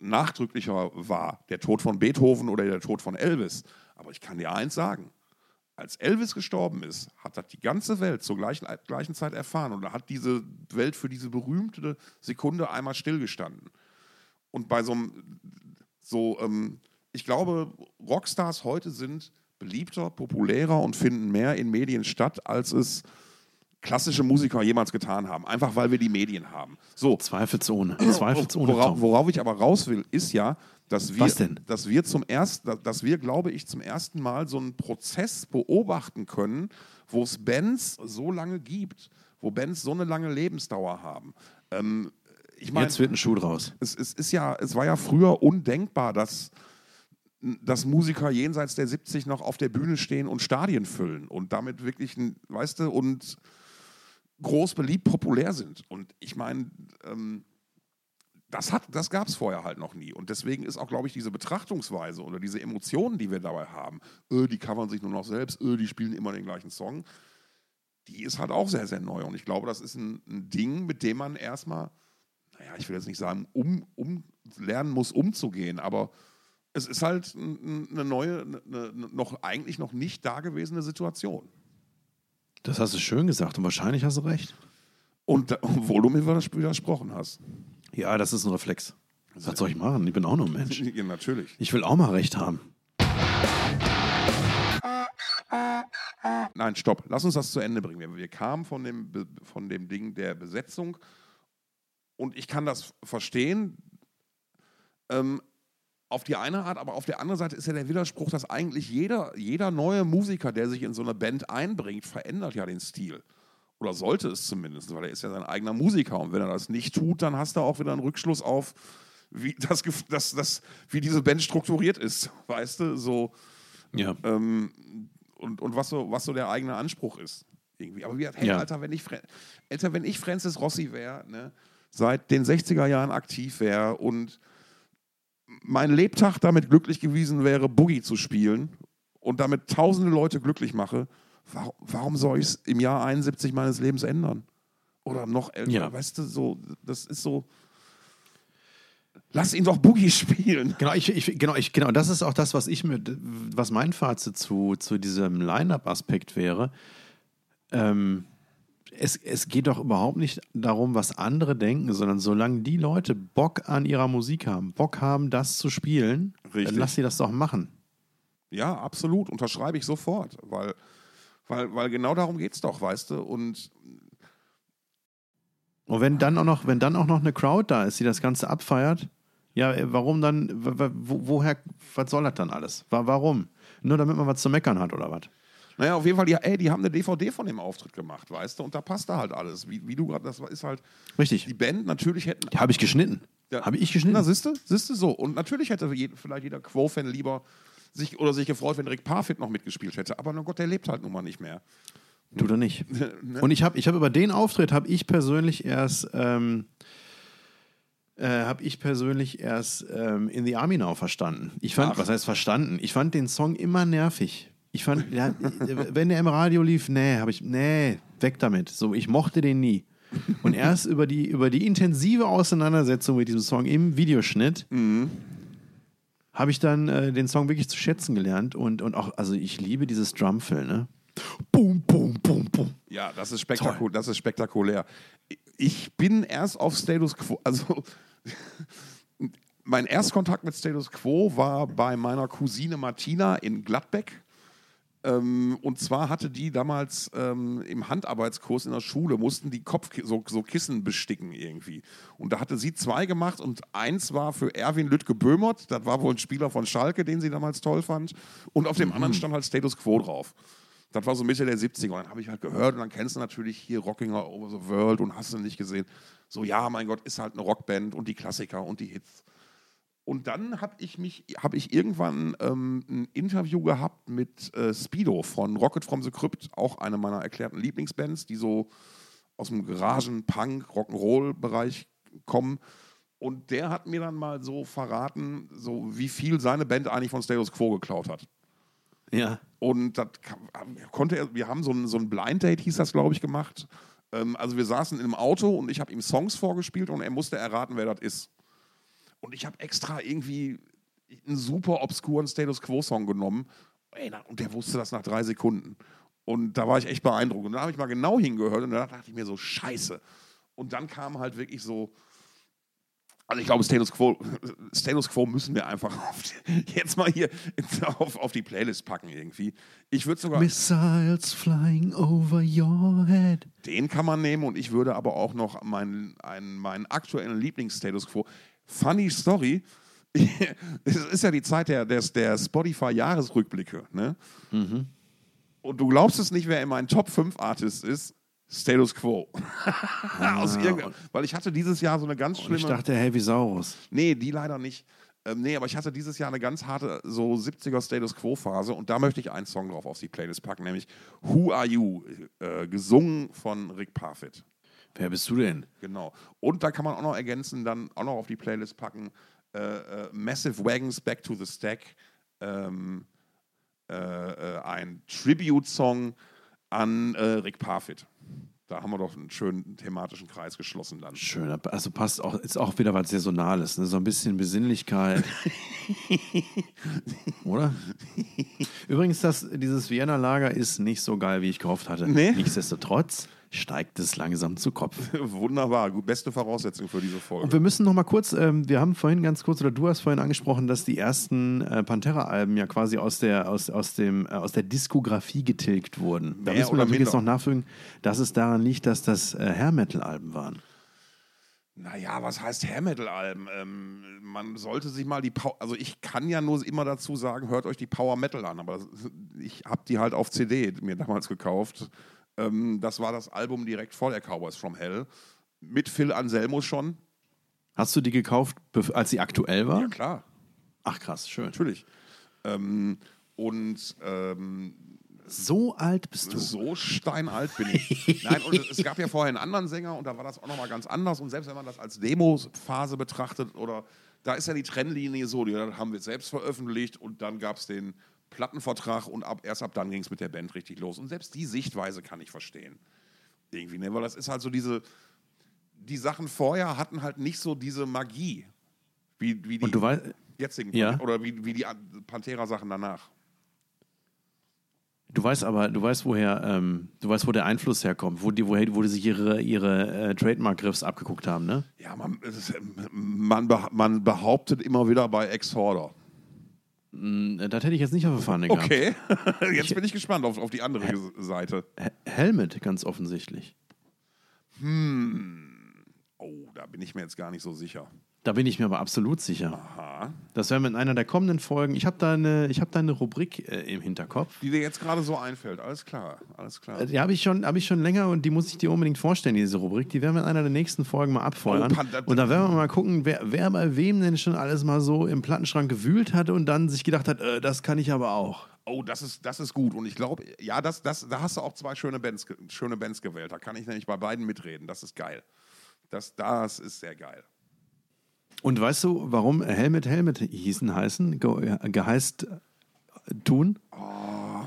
nachdrücklicher war, der Tod von Beethoven oder der Tod von Elvis. Aber ich kann dir eins sagen, als Elvis gestorben ist, hat das die ganze Welt zur gleichen, gleichen Zeit erfahren. Und hat diese Welt für diese berühmte Sekunde einmal stillgestanden. Und bei so einem, so, ähm, ich glaube, Rockstars heute sind beliebter, populärer und finden mehr in Medien statt, als es klassische Musiker jemals getan haben. Einfach weil wir die Medien haben. So. Zweifelsohne. Zweifelsohne. Worauf, worauf ich aber raus will, ist ja, dass wir, dass wir zum ersten, dass wir, glaube ich, zum ersten Mal so einen Prozess beobachten können, wo es Bands so lange gibt, wo Bands so eine lange Lebensdauer haben. Ähm, ich meine, Jetzt wird ein Schuh draus. es, es ist ja, es war ja früher undenkbar, dass, dass Musiker jenseits der 70 noch auf der Bühne stehen und Stadien füllen und damit wirklich, weißt du, und groß beliebt, populär sind. Und ich meine, ähm, das, hat, das gab es vorher halt noch nie. Und deswegen ist auch, glaube ich, diese Betrachtungsweise oder diese Emotionen, die wir dabei haben, öh, die covern sich nur noch selbst, öh, die spielen immer den gleichen Song, die ist halt auch sehr, sehr neu. Und ich glaube, das ist ein, ein Ding, mit dem man erstmal, naja, ich will jetzt nicht sagen, um, um lernen muss, umzugehen, aber es ist halt ein- eine neue, eine, noch eigentlich noch nicht dagewesene Situation. Das hast du schön gesagt und wahrscheinlich hast du recht. Und obwohl du mir widers- widersprochen hast. Ja, das ist ein Reflex. Was soll ich machen? Ich bin auch nur ein Mensch. Ja, natürlich. Ich will auch mal recht haben. Nein, stopp. Lass uns das zu Ende bringen. Wir, kamen von dem, von dem Ding der Besetzung und ich kann das verstehen. Ähm, auf die eine Art, aber auf der anderen Seite ist ja der Widerspruch, dass eigentlich jeder, jeder neue Musiker, der sich in so eine Band einbringt, verändert ja den Stil. Oder sollte es zumindest, weil er ist ja sein eigener Musiker. Und wenn er das nicht tut, dann hast du auch wieder einen Rückschluss auf, wie, das, das, das, wie diese Band strukturiert ist. Weißt du, so. Ja. Ähm, und, und was, so, was so der eigene Anspruch ist. Irgendwie. Aber wie hey, Ja. Alter, wenn ich, Alter, wenn ich Francis Rossi wäre, ne, seit den 60er Jahren aktiv wäre und mein Lebtag damit glücklich gewesen wäre, Boogie zu spielen und damit tausende Leute glücklich mache, warum, warum soll ich es im Jahr 71 meines Lebens ändern? Oder noch älter, Ja. weißt du, so, das ist so. Lass ihn doch Boogie spielen. Genau, ich, ich, genau, ich, genau, das ist auch das, was ich mit, was mein Fazit zu, zu diesem Line-Up-Aspekt wäre. Ähm, es, es geht doch überhaupt nicht darum, was andere denken, sondern solange die Leute Bock an ihrer Musik haben, Bock haben, das zu spielen, Richtig. dann lass sie das doch machen. Ja, absolut. Unterschreibe ich sofort. Weil, weil, weil genau darum geht es doch, weißt du? Und Und wenn dann auch noch, wenn dann auch noch eine Crowd da ist, die das Ganze abfeiert, ja, äh, warum dann, wo, woher, was soll das dann alles? Wa- Warum? Nur damit man was zu meckern hat oder was? Naja, auf jeden Fall, die, ey, die haben eine DVD von dem Auftritt gemacht, weißt du? Und da passt da halt alles. Wie, wie du gerade, das ist halt, Richtig. die Band natürlich hätten. Die habe ich geschnitten. Ja. Habe ich geschnitten? Na, siehste, siehste so. Und natürlich hätte je, vielleicht jeder Quo-Fan lieber sich oder sich gefreut, wenn Rick Parfit noch mitgespielt hätte. Aber na Gott, der lebt halt nun mal nicht mehr. Tut er nicht. Ne? Und ich habe ich hab über den Auftritt habe ich persönlich erst ähm, äh, habe ich persönlich erst ähm, in the Army Now verstanden. Ich fand, Ach. was heißt verstanden? Ich fand den Song immer nervig. Ich fand, ja, wenn der im Radio lief, nee, habe ich, nee, weg damit. So, ich mochte den nie. Und erst über die, über die intensive Auseinandersetzung mit diesem Song im Videoschnitt habe ich dann äh, den Song wirklich zu schätzen gelernt und, und auch, also ich liebe dieses Drumfill, ne? Boom, boom, boom, boom. Ja, das ist, spektaku das ist spektakulär. Ich bin erst auf Status Quo, also mein Erstkontakt mit Status Quo war bei meiner Cousine Martina in Gladbeck. Ähm, und zwar hatte die damals ähm, im Handarbeitskurs in der Schule, mussten die Kopf so, so Kissen besticken irgendwie. Und da hatte sie zwei gemacht und eins war für Erwin Lüttke Böhmert, das war wohl ein Spieler von Schalke, den sie damals toll fand. Und auf dem anderen stand halt Status Quo drauf. Das war so Mitte der 70er. Und dann habe ich halt gehört und dann kennst du natürlich hier Rockinger Over the World und hast du nicht gesehen. So, ja, mein Gott, ist halt eine Rockband und die Klassiker und die Hits. Und dann habe ich mich, habe ich irgendwann ähm, ein Interview gehabt mit äh, Speedo von Rocket from the Crypt, auch eine meiner erklärten Lieblingsbands, die so aus dem Garagen, Punk, Rock'n'Roll-Bereich kommen. Und der hat mir dann mal so verraten, so wie viel seine Band eigentlich von Status Quo geklaut hat. Ja. Und das konnte er, wir haben so ein, so ein Blind Date, hieß das, glaube ich, gemacht. Ähm, also wir saßen im Auto und ich habe ihm Songs vorgespielt und er musste erraten, wer das ist. Und ich habe extra irgendwie einen super obskuren Status Quo-Song genommen Ey, na, und der wusste das nach drei Sekunden. Und da war ich echt beeindruckt. Und dann habe ich mal genau hingehört und dann dachte ich mir so, scheiße. Und dann kam halt wirklich so, also ich glaube, Status Quo, Status Quo müssen wir einfach die, jetzt mal hier auf, auf, die Playlist packen irgendwie. Ich würde sogar. Missiles flying over your head. Den kann man nehmen und ich würde aber auch noch meinen, einen, meinen aktuellen Lieblings-Status Quo. Funny Story. es ist ja die Zeit der, der, der Spotify-Jahresrückblicke. Ne? Mhm. Und du glaubst es nicht, wer in meinen Top 5 Artists ist. Status Quo. Ah, weil ich hatte dieses Jahr so eine ganz schlimme. ich dachte Heavy Saurus. Nee, die leider nicht. Ähm, nee, aber ich hatte dieses Jahr eine ganz harte so 70er Status Quo Phase und da möchte ich einen Song drauf auf die Playlist packen, nämlich Who Are You, äh, gesungen von Rick Parfit. Wer bist du denn? Genau. Und da kann man auch noch ergänzen, dann auch noch auf die Playlist packen äh, äh, Massive Wagons Back to the Stack, ähm, äh, äh, ein Tribute-Song an äh, Rick Parfit. Da haben wir doch einen schönen thematischen Kreis geschlossen dann. Schön, also passt auch, ist auch wieder was Saisonales, ne? so ein bisschen Besinnlichkeit. Oder? Übrigens, das, dieses Vienna-Lager ist nicht so geil, wie ich gehofft hatte. Nee? Nichtsdestotrotz steigt es langsam zu Kopf. Wunderbar, beste Voraussetzung für diese Folge. Und wir müssen noch mal kurz, ähm, wir haben vorhin ganz kurz, oder du hast vorhin angesprochen, dass die ersten äh, Pantera-Alben ja quasi aus der, aus, aus, dem, äh, aus der Diskografie getilgt wurden. Da Mehr müssen wir natürlich jetzt noch nachfügen, dass es daran liegt, dass das äh, Hair-Metal-Alben waren. Naja, was heißt Hair Metal Alben? Ähm, man sollte sich mal die Power, also ich kann ja nur immer dazu sagen, hört euch die Power Metal an, aber ich habe die halt auf CD mir damals gekauft ähm, das war das Album direkt vor der Cowboys from Hell. Mit Phil Anselmo schon. Hast du die gekauft, als sie aktuell war? Ja, klar. Ach krass, schön. Natürlich. Ähm, und ähm, so alt bist du. So steinalt bin ich. Nein, und es gab ja vorher einen anderen Sänger und da war das auch nochmal ganz anders. Und selbst wenn man das als Demo-Phase betrachtet, oder da ist ja die Trennlinie so, die haben wir selbst veröffentlicht und dann gab es den Plattenvertrag und ab, erst ab dann ging es mit der Band richtig los. Und selbst die Sichtweise kann ich verstehen. Irgendwie, ne? Weil das ist halt so diese, die Sachen vorher hatten halt nicht so diese Magie, wie, wie die und du weißt, jetzigen ja? oder wie, wie die Pantera-Sachen danach. Du weißt aber, du weißt, woher, ähm, du weißt, wo der Einfluss herkommt, wo die, woher, wo die sich ihre, ihre äh, Trademark-Griffs abgeguckt haben, ne? Ja, man, ist, man, man behauptet immer wieder bei Exhorder. Mm, das hätte ich jetzt nicht auf der Fahne gehabt. Okay, jetzt ich, bin ich gespannt auf, auf die andere He Seite. Helmet, ganz offensichtlich. Hm. Oh, da bin ich mir jetzt gar nicht so sicher. Da bin ich mir aber absolut sicher. Aha. Das werden wir in einer der kommenden Folgen. Ich habe da eine, hab da eine Rubrik äh, im Hinterkopf. Die dir jetzt gerade so einfällt. Alles klar. Alles klar. Äh, die habe ich, schon, hab ich schon länger und die muss ich dir unbedingt vorstellen, diese Rubrik. Die werden wir in einer der nächsten Folgen mal abfeuern. Oh, und da werden wir mal gucken, wer, wer bei wem denn schon alles mal so im Plattenschrank gewühlt hat und dann sich gedacht hat, äh, das kann ich aber auch. Oh, das ist, das ist gut. Und ich glaube, ja, das, das, da hast du auch zwei schöne Bands, schöne Bands gewählt. Da kann ich nämlich bei beiden mitreden. Das ist geil. Das, das ist sehr geil. Und weißt du, warum Helmet Helmet hießen heißen, ge geheißt tun? Oh,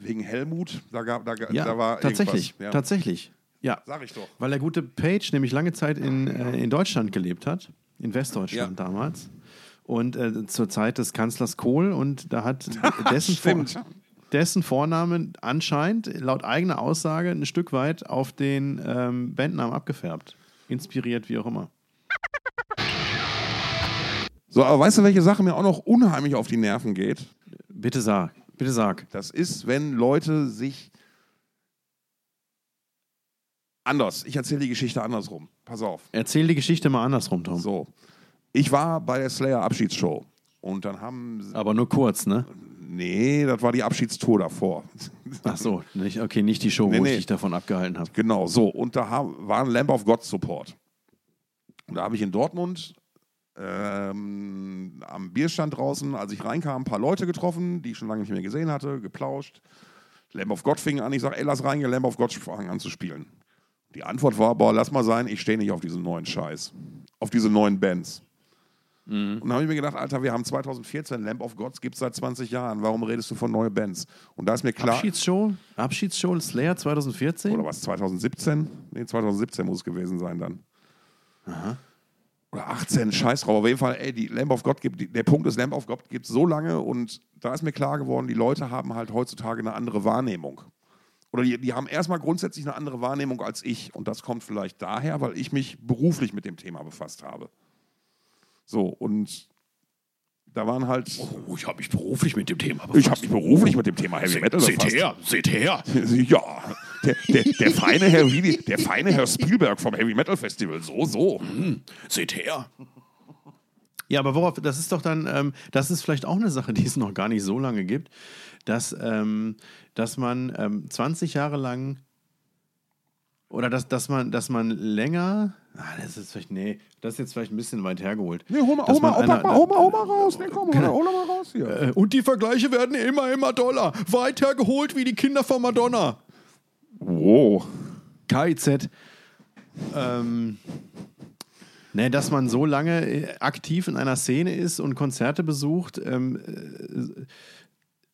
wegen Helmut, da gab da, ja, da war tatsächlich, ja. tatsächlich. Ja. Sag ich doch. Weil der gute Page nämlich lange Zeit in, äh, in Deutschland gelebt hat, in Westdeutschland ja. damals. Und äh, zur Zeit des Kanzlers Kohl und da hat dessen, Vor dessen Vorname anscheinend laut eigener Aussage ein Stück weit auf den ähm, Bandnamen abgefärbt. Inspiriert, wie auch immer. So, aber weißt du, welche Sache mir auch noch unheimlich auf die Nerven geht? Bitte sag, bitte sag. Das ist, wenn Leute sich anders. Ich erzähle die Geschichte andersrum. Pass auf. Erzähl die Geschichte mal andersrum, Tom. So. Ich war bei der Slayer Abschiedsshow und dann haben. Aber nur kurz, ne? Nee, das war die Abschiedstour davor. Ach so, nicht, okay, nicht die Show, nee, wo nee. ich dich davon abgehalten habe. Genau, so. Und da war ein Lamb of God Support. Und da habe ich in Dortmund ähm, am Bierstand draußen, als ich reinkam, ein paar Leute getroffen, die ich schon lange nicht mehr gesehen hatte, geplauscht. Lamb of God fing an, ich sage, ey, lass reingehen, Lamb of God fangen an zu spielen. Die Antwort war, boah, lass mal sein, ich stehe nicht auf diesen neuen Scheiß, auf diese neuen Bands. Mhm. Und dann habe ich mir gedacht, Alter, wir haben 2014, Lamb of Gods gibt es seit 20 Jahren, warum redest du von neuen Bands? Und da ist mir klar... Abschiedsshow? Abschiedsshow Slayer 2014? Oder was, 2017? Nee, 2017 muss es gewesen sein dann. Aha oder 18, scheiß drauf. Auf jeden Fall, ey, die Lamb of God gibt, der Punkt ist, Lamb of God gibt es so lange und da ist mir klar geworden, die Leute haben halt heutzutage eine andere Wahrnehmung. Oder die, die haben erstmal grundsätzlich eine andere Wahrnehmung als ich. Und das kommt vielleicht daher, weil ich mich beruflich mit dem Thema befasst habe. So, und da waren halt. Oh, ich habe mich beruflich mit dem Thema befasst. Ich habe mich beruflich mit dem Thema Heavy Metal befasst. Seht her, seht her. Ja, der, der, der, feine Herr, der feine Herr Spielberg vom Heavy Metal Festival. So, so. Hm, seht her. Ja, aber worauf, das ist doch dann, ähm, das ist vielleicht auch eine Sache, die es noch gar nicht so lange gibt, dass, ähm, dass man ähm, 20 Jahre lang oder dass, dass, man, dass man länger. Ah, das ist vielleicht, nee, das ist jetzt vielleicht ein bisschen weit hergeholt. Nee, hol mal, hol mal, einer, mal, hol mal, hol mal raus. Nee, komm, genau. hol, hol mal raus hier. Äh, und die Vergleiche werden immer, immer doller. Weit hergeholt wie die Kinder von Madonna. Wow. KIZ. Ähm, ne, dass man so lange äh, aktiv in einer Szene ist und Konzerte besucht. Ähm,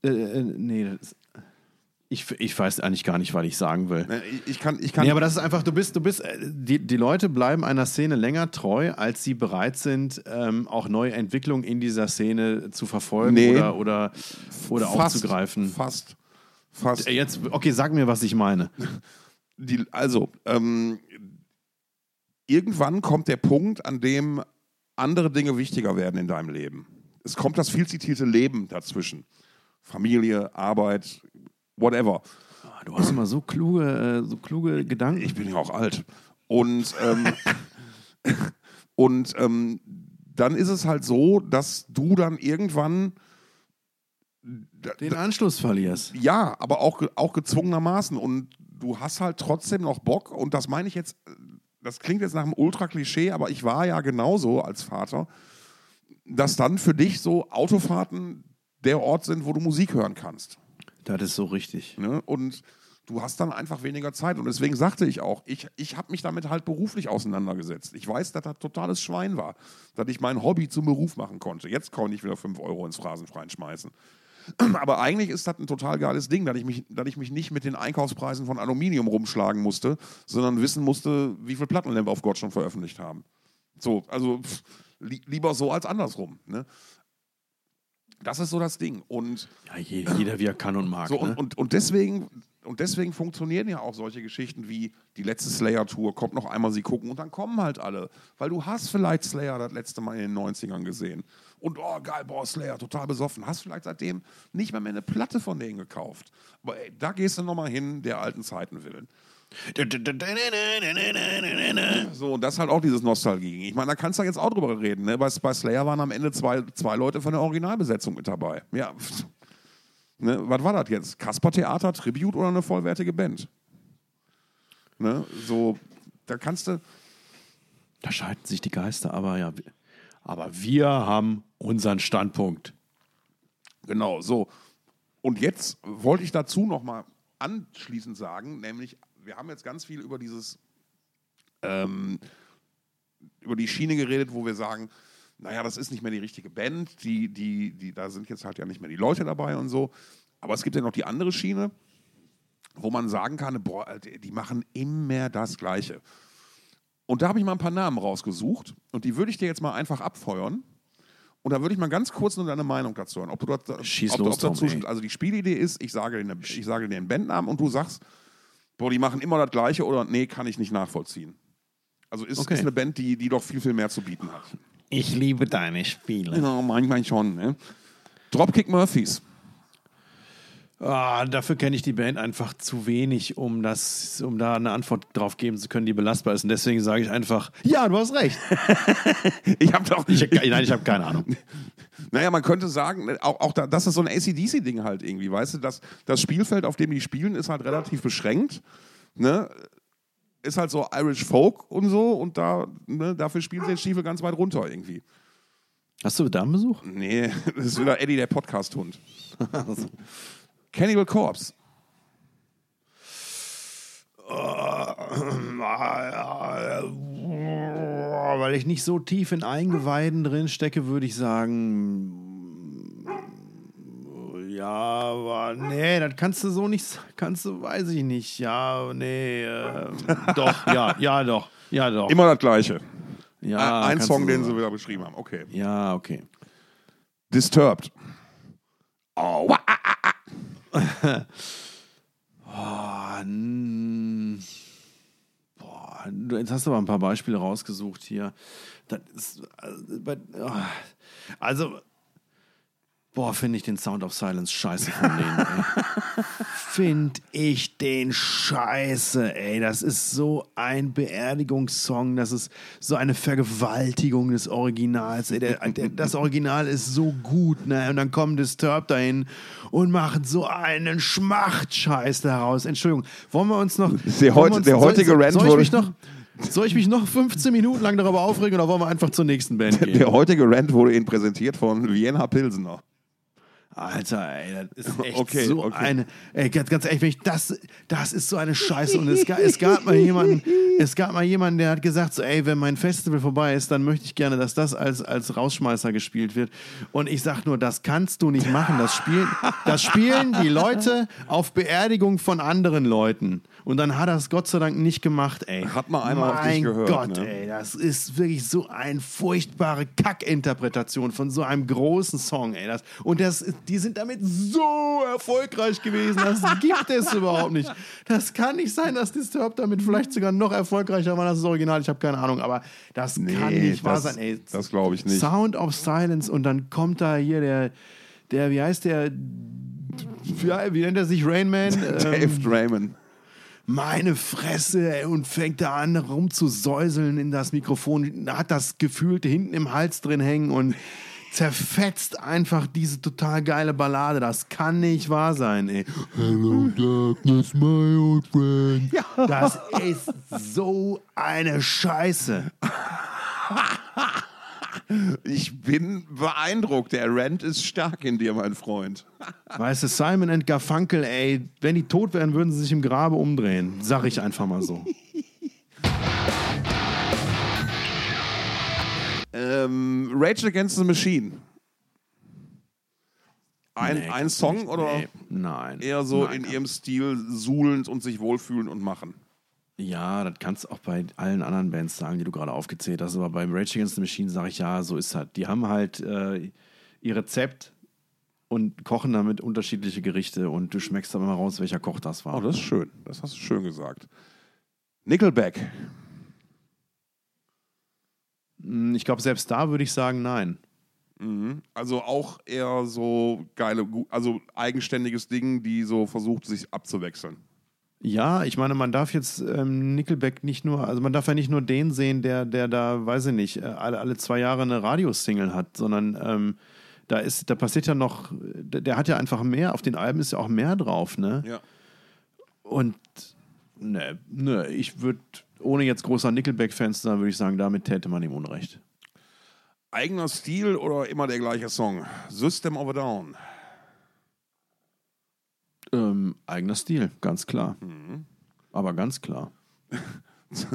äh, äh, äh nee, das, ich, ich weiß eigentlich gar nicht, was ich sagen will. Ich, kann, ich kann. Nee, aber das ist einfach, du bist, du bist, äh, die, die Leute bleiben einer Szene länger treu, als sie bereit sind, ähm, auch neue Entwicklungen in dieser Szene zu verfolgen nee. oder, oder, oder fast, aufzugreifen. Fast. Fast. Jetzt, okay, sag mir, was ich meine. Die, also, ähm, irgendwann kommt der Punkt, an dem andere Dinge wichtiger werden in deinem Leben. Es kommt das viel zitierte Leben dazwischen. Familie, Arbeit, whatever. Ah, du hast immer so kluge, äh, so kluge Gedanken. Ich bin ja auch alt. Und, ähm, und ähm, dann ist es halt so, dass du dann irgendwann den Anschluss verlierst. Ja, aber auch, auch gezwungenermaßen. Und du hast halt trotzdem noch Bock. Und das meine ich jetzt, das klingt jetzt nach einem Ultra-Klischee, aber ich war ja genauso als Vater, dass dann für dich so Autofahrten der Ort sind, wo du Musik hören kannst. Das ist so richtig. Ne? Und du hast dann einfach weniger Zeit. Und deswegen sagte ich auch, ich, ich habe mich damit halt beruflich auseinandergesetzt. Ich weiß, dass das totales Schwein war, dass ich mein Hobby zum Beruf machen konnte. Jetzt kann ich wieder 5 Euro ins Phrasenfreien schmeißen. Aber eigentlich ist das ein total geiles Ding, dass ich, mich, dass ich mich nicht mit den Einkaufspreisen von Aluminium rumschlagen musste, sondern wissen musste, wie viele Platten Lamp auf Gott schon veröffentlicht haben. So, also pff, li lieber so als andersrum. Ne? Das ist so das Ding. Und ja, jeder, wie er kann und mag. So, ne? und, und, und, deswegen, und deswegen funktionieren ja auch solche Geschichten wie die letzte Slayer-Tour, kommt noch einmal sie gucken und dann kommen halt alle. Weil du hast vielleicht Slayer das letzte Mal in den 90ern gesehen. Und oh geil, boah, Slayer, total besoffen. Hast vielleicht seitdem nicht mehr, mehr eine Platte von denen gekauft. Aber ey, da gehst du nochmal hin, der alten Zeiten willen. So, und das ist halt auch dieses Nostalgie. Ich meine, da kannst du jetzt auch drüber reden. Ne? Bei, bei Slayer waren am Ende zwei, zwei Leute von der Originalbesetzung mit dabei. Ja. Ne? Was war das jetzt? Kasper-Theater, Tribute oder eine vollwertige Band? Ne? So, da kannst du. Da scheiden sich die Geister, aber ja. Aber wir haben unseren Standpunkt. Genau, so. Und jetzt wollte ich dazu noch mal anschließend sagen, nämlich wir haben jetzt ganz viel über dieses, ähm, über die Schiene geredet, wo wir sagen, naja, das ist nicht mehr die richtige Band, die, die, die, da sind jetzt halt ja nicht mehr die Leute dabei und so. Aber es gibt ja noch die andere Schiene, wo man sagen kann, boah, die machen immer das Gleiche. Und da habe ich mal ein paar Namen rausgesucht und die würde ich dir jetzt mal einfach abfeuern. Und da würde ich mal ganz kurz nur deine Meinung dazu hören. Ob du, dort, Schieß ob, los, ob dazu, also die Spielidee ist, ich sage, dir, ich sage dir den Bandnamen und du sagst, boah, die machen immer das Gleiche oder nee, kann ich nicht nachvollziehen. Also ist, okay. ist eine Band, die, die doch viel, viel mehr zu bieten hat. Ich liebe deine Spiele. Ja, manchmal schon. Ne? Dropkick Murphys. Ah, dafür kenne ich die Band einfach zu wenig, um, das, um da eine Antwort drauf geben zu können, die belastbar ist. Und deswegen sage ich einfach, ja, du hast recht. ich habe doch. Ich, nein, ich habe keine Ahnung. Naja, man könnte sagen, auch, auch da, das ist so ein ACDC-Ding halt irgendwie, weißt du, das, das Spielfeld, auf dem die spielen, ist halt relativ beschränkt. Ne? Ist halt so Irish Folk und so und da, ne, dafür spielen sie den Stiefel ganz weit runter irgendwie. Hast du Damenbesuch? Nee, das ist wieder Eddie, der Podcast-Hund. Cannibal Corpse. Weil ich nicht so tief in Eingeweiden drin stecke, würde ich sagen, ja, aber nee, das kannst du so nicht, kannst du, weiß ich nicht, ja, nee, äh, doch, ja, ja, doch, ja, doch. Immer das Gleiche. Ja, Äh, ein Song, du den sie wieder beschrieben haben. Okay. Ja, okay. Disturbed. Oh, wa- Boah, boah, jetzt hast du aber ein paar Beispiele rausgesucht hier. Das ist, bei- ah, also, boah, finde ich den Sound of Silence scheiße von denen. ey. Finde ich den scheiße, ey. Das ist so ein Beerdigungssong. Das ist so eine Vergewaltigung des Originals. Ey. Der, der, das Original ist so gut, ne? Und dann kommen Disturbed dahin und machen so einen Schmachtscheiß daraus. Entschuldigung, wollen wir uns noch. Der wir uns, der heutige soll, Rant soll ich wurde- mich noch. Soll ich mich noch 15 Minuten lang darüber aufregen oder wollen wir einfach zur nächsten Band gehen? Der heutige Rant wurde Ihnen präsentiert von Vienna Pilsener. Alter, ey, das ist echt Okay, so okay. eine. Ey, ganz, ganz ehrlich, wenn ich das, das ist so eine Scheiße. Und es gab, es gab mal jemanden, es gab mal jemanden, der hat gesagt, so, ey, wenn mein Festival vorbei ist, dann möchte ich gerne, dass das als, als Rausschmeißer gespielt wird. Und ich sag nur, das kannst du nicht machen. Das spielen, das spielen die Leute auf Beerdigung von anderen Leuten. Und dann hat er es Gott sei Dank nicht gemacht, ey. Hat mal einer auf dich mein gehört, Gott, ne? ey, das ist wirklich so eine furchtbare Kackinterpretation von so einem großen Song, ey. Das, und das, die sind damit so erfolgreich gewesen. Das gibt es überhaupt nicht. Das kann nicht sein, dass Disturbed damit vielleicht sogar noch erfolgreicher war als das Original. Ich habe keine Ahnung, aber das kann nicht wahr das, sein, ey. Das glaube ich nicht. Sound of Silence und dann kommt da hier der, der wie heißt der, wie, wie nennt er sich, Rainman? Ähm, Dave Draymond. Meine Fresse ey, und fängt da an rumzusäuseln in das Mikrofon, hat das gefühlte hinten im Hals drin hängen und zerfetzt einfach diese total geile Ballade. Das kann nicht wahr sein, ey. Hello darkness, my old friend. Das ist so eine Scheiße. Ich bin beeindruckt. Der Rant ist stark in dir, mein Freund. Weißt du, Simon and Garfunkel, ey, wenn die tot wären, würden sie sich im Grabe umdrehen. Sag ich einfach mal so. Ähm, Rage Against the Machine. Ein, Nee, ein Song oder Nee, nein. eher so nein, in ihrem Stil suhlend und sich wohlfühlen und machen? Ja, das kannst du auch bei allen anderen Bands sagen, die du gerade aufgezählt hast. Aber beim Rage Against the Machine sage ich ja, so ist halt. Die haben halt äh, ihr Rezept und kochen damit unterschiedliche Gerichte und du schmeckst dann immer raus, welcher Koch das war. Oh, das ist schön. Das hast du schön gesagt. Nickelback. Hm, Ich glaube, selbst da würde ich sagen, nein. Mhm. Also auch eher so geile, also eigenständiges Ding, die so versucht, sich abzuwechseln. Ja, ich meine, man darf jetzt ähm, Nickelback nicht nur, also man darf ja nicht nur den sehen, der, der da, weiß ich nicht, äh, alle, alle zwei Jahre eine Radiosingle hat, sondern ähm, da ist, da passiert ja noch, der, der hat ja einfach mehr, auf den Alben ist ja auch mehr drauf, ne? Ja. Und ne, ne, ich würde, ohne jetzt großer Nickelback-Fan zu sein, würde ich sagen, damit täte man ihm Unrecht. Eigener Stil oder immer der gleiche Song? System of a Down. Ähm, eigener Stil, ganz klar. Aber ganz klar.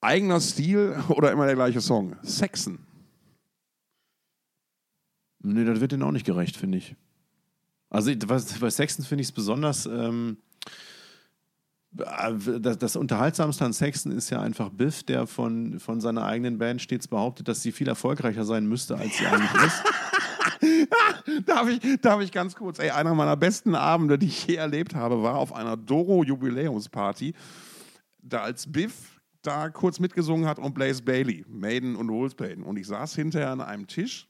Eigener Stil oder immer der gleiche Song? Saxon. Nee, das wird denen auch nicht gerecht, finde ich. Also bei Sexton finde ich es besonders. Ähm, äh, das, das Unterhaltsamste an Sexton ist ja einfach Biff, der von, von seiner eigenen Band stets behauptet, dass sie viel erfolgreicher sein müsste, als sie eigentlich ist. Darf ich, darf ich ganz kurz, ey, einer meiner besten Abende, die ich je erlebt habe, war auf einer Doro-Jubiläumsparty, da als Biff da kurz mitgesungen hat und Blaze Bailey, Maiden und Wolfsbane. Und ich saß hinterher an einem Tisch.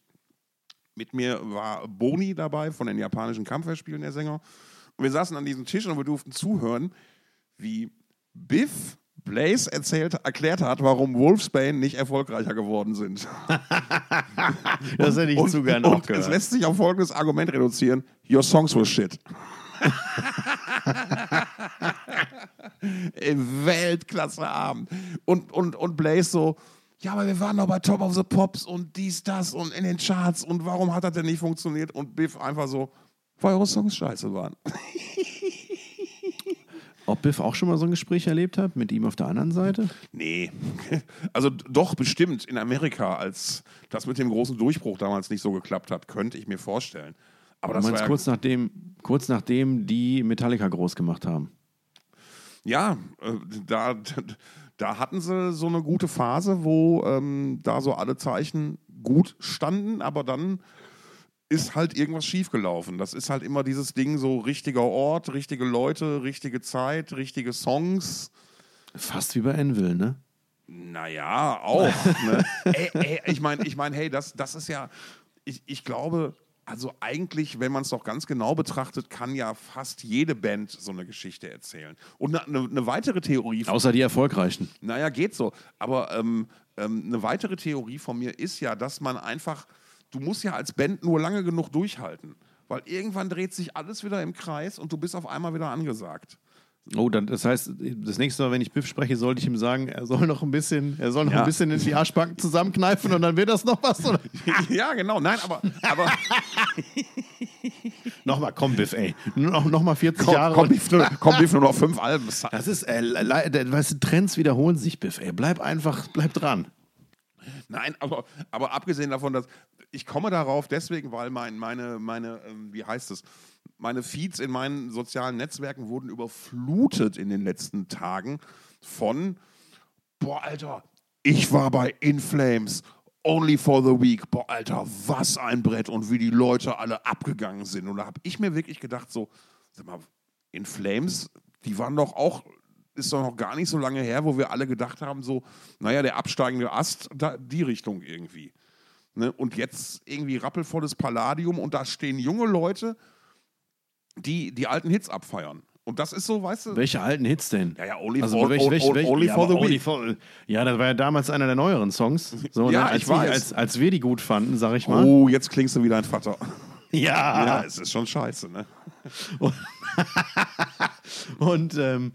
Mit mir war Boni dabei von den japanischen Kampfwehrspielen, der Sänger. Und wir saßen an diesem Tisch und wir durften zuhören, wie Biff Blaze erzählt, erklärt hat, warum Wolfsbane nicht erfolgreicher geworden sind. Das hätte ich Und, zu gerne und auch es lässt sich auf folgendes Argument reduzieren: Your songs were shit. Ey, Weltklasse Abend. Und, und, und Blaze so, ja, aber wir waren doch bei Top of the Pops und dies, das und in den Charts und warum hat das denn nicht funktioniert? Und Biff einfach so, weil eure Songs scheiße waren. Ob Biff auch schon mal so ein Gespräch erlebt hat, mit ihm auf der anderen Seite? Nee. Also doch bestimmt in Amerika, als das mit dem großen Durchbruch damals nicht so geklappt hat, könnte ich mir vorstellen. Aber Du das war meinst ja, kurz nachdem, kurz nachdem die Metallica groß gemacht haben. ja, äh, da, da hatten sie so eine gute Phase, wo ähm, da so alle Zeichen gut standen, aber dann ist halt irgendwas schiefgelaufen. Das ist halt immer dieses Ding, so richtiger Ort, richtige Leute, richtige Zeit, richtige Songs. Fast wie bei Envil, ne? Naja, auch. ne? ey, ey, ich meine, ich mein, hey, das, das ist ja, ich, ich glaube, also eigentlich, wenn man es doch ganz genau betrachtet, kann ja fast jede Band so eine Geschichte erzählen. Und eine ne, ne weitere Theorie. Außer die erfolgreichen. Naja, geht so. Aber ähm, ähm, eine weitere Theorie von mir ist ja, dass man einfach, du musst ja als Band nur lange genug durchhalten. Weil irgendwann dreht sich alles wieder im Kreis und du bist auf einmal wieder angesagt. Oh, dann, das heißt, das nächste Mal, wenn ich Biff spreche, sollte ich ihm sagen, er soll noch ein bisschen, er soll noch Ja. ein bisschen in die Arschbacken zusammenkneifen und dann wird das noch was. Oder? ja, genau. Nein, aber, aber Nochmal, komm, Biff, ey. Noch, noch mal 40 komm, Jahre. komm, Biff, nur, komm, Biff, nur noch fünf Alben. das ist, äh, weißt du, Trends wiederholen sich, Biff, ey. Bleib einfach, bleib dran. Nein, aber, aber abgesehen davon, dass ich komme darauf deswegen, weil mein, meine, meine, ähm, wie heißt es, meine Feeds in meinen sozialen Netzwerken wurden überflutet in den letzten Tagen von, boah, Alter, ich war bei In Flames, Only for the Week, boah, Alter, was ein Brett und wie die Leute alle abgegangen sind. Und da habe ich mir wirklich gedacht, so, sag mal, In Flames, die waren doch auch ist doch noch gar nicht so lange her, wo wir alle gedacht haben, so, naja, der absteigende Ast, da, die Richtung irgendwie. Ne? Und jetzt irgendwie rappelvolles Palladium und da stehen junge Leute, die die alten Hits abfeiern. Und das ist so, weißt du, Welche alten Hits denn? ja, ja, Only Also, for, welche, welche, only, ja, for the Week. for- ja, das war ja damals einer der neueren Songs. So, Ja, ne, als, ich weiß. als, als wir die gut fanden, sag ich mal. Oh, jetzt klingst du wie dein Vater. Ja. Ja, es ist schon scheiße, ne? Und ähm,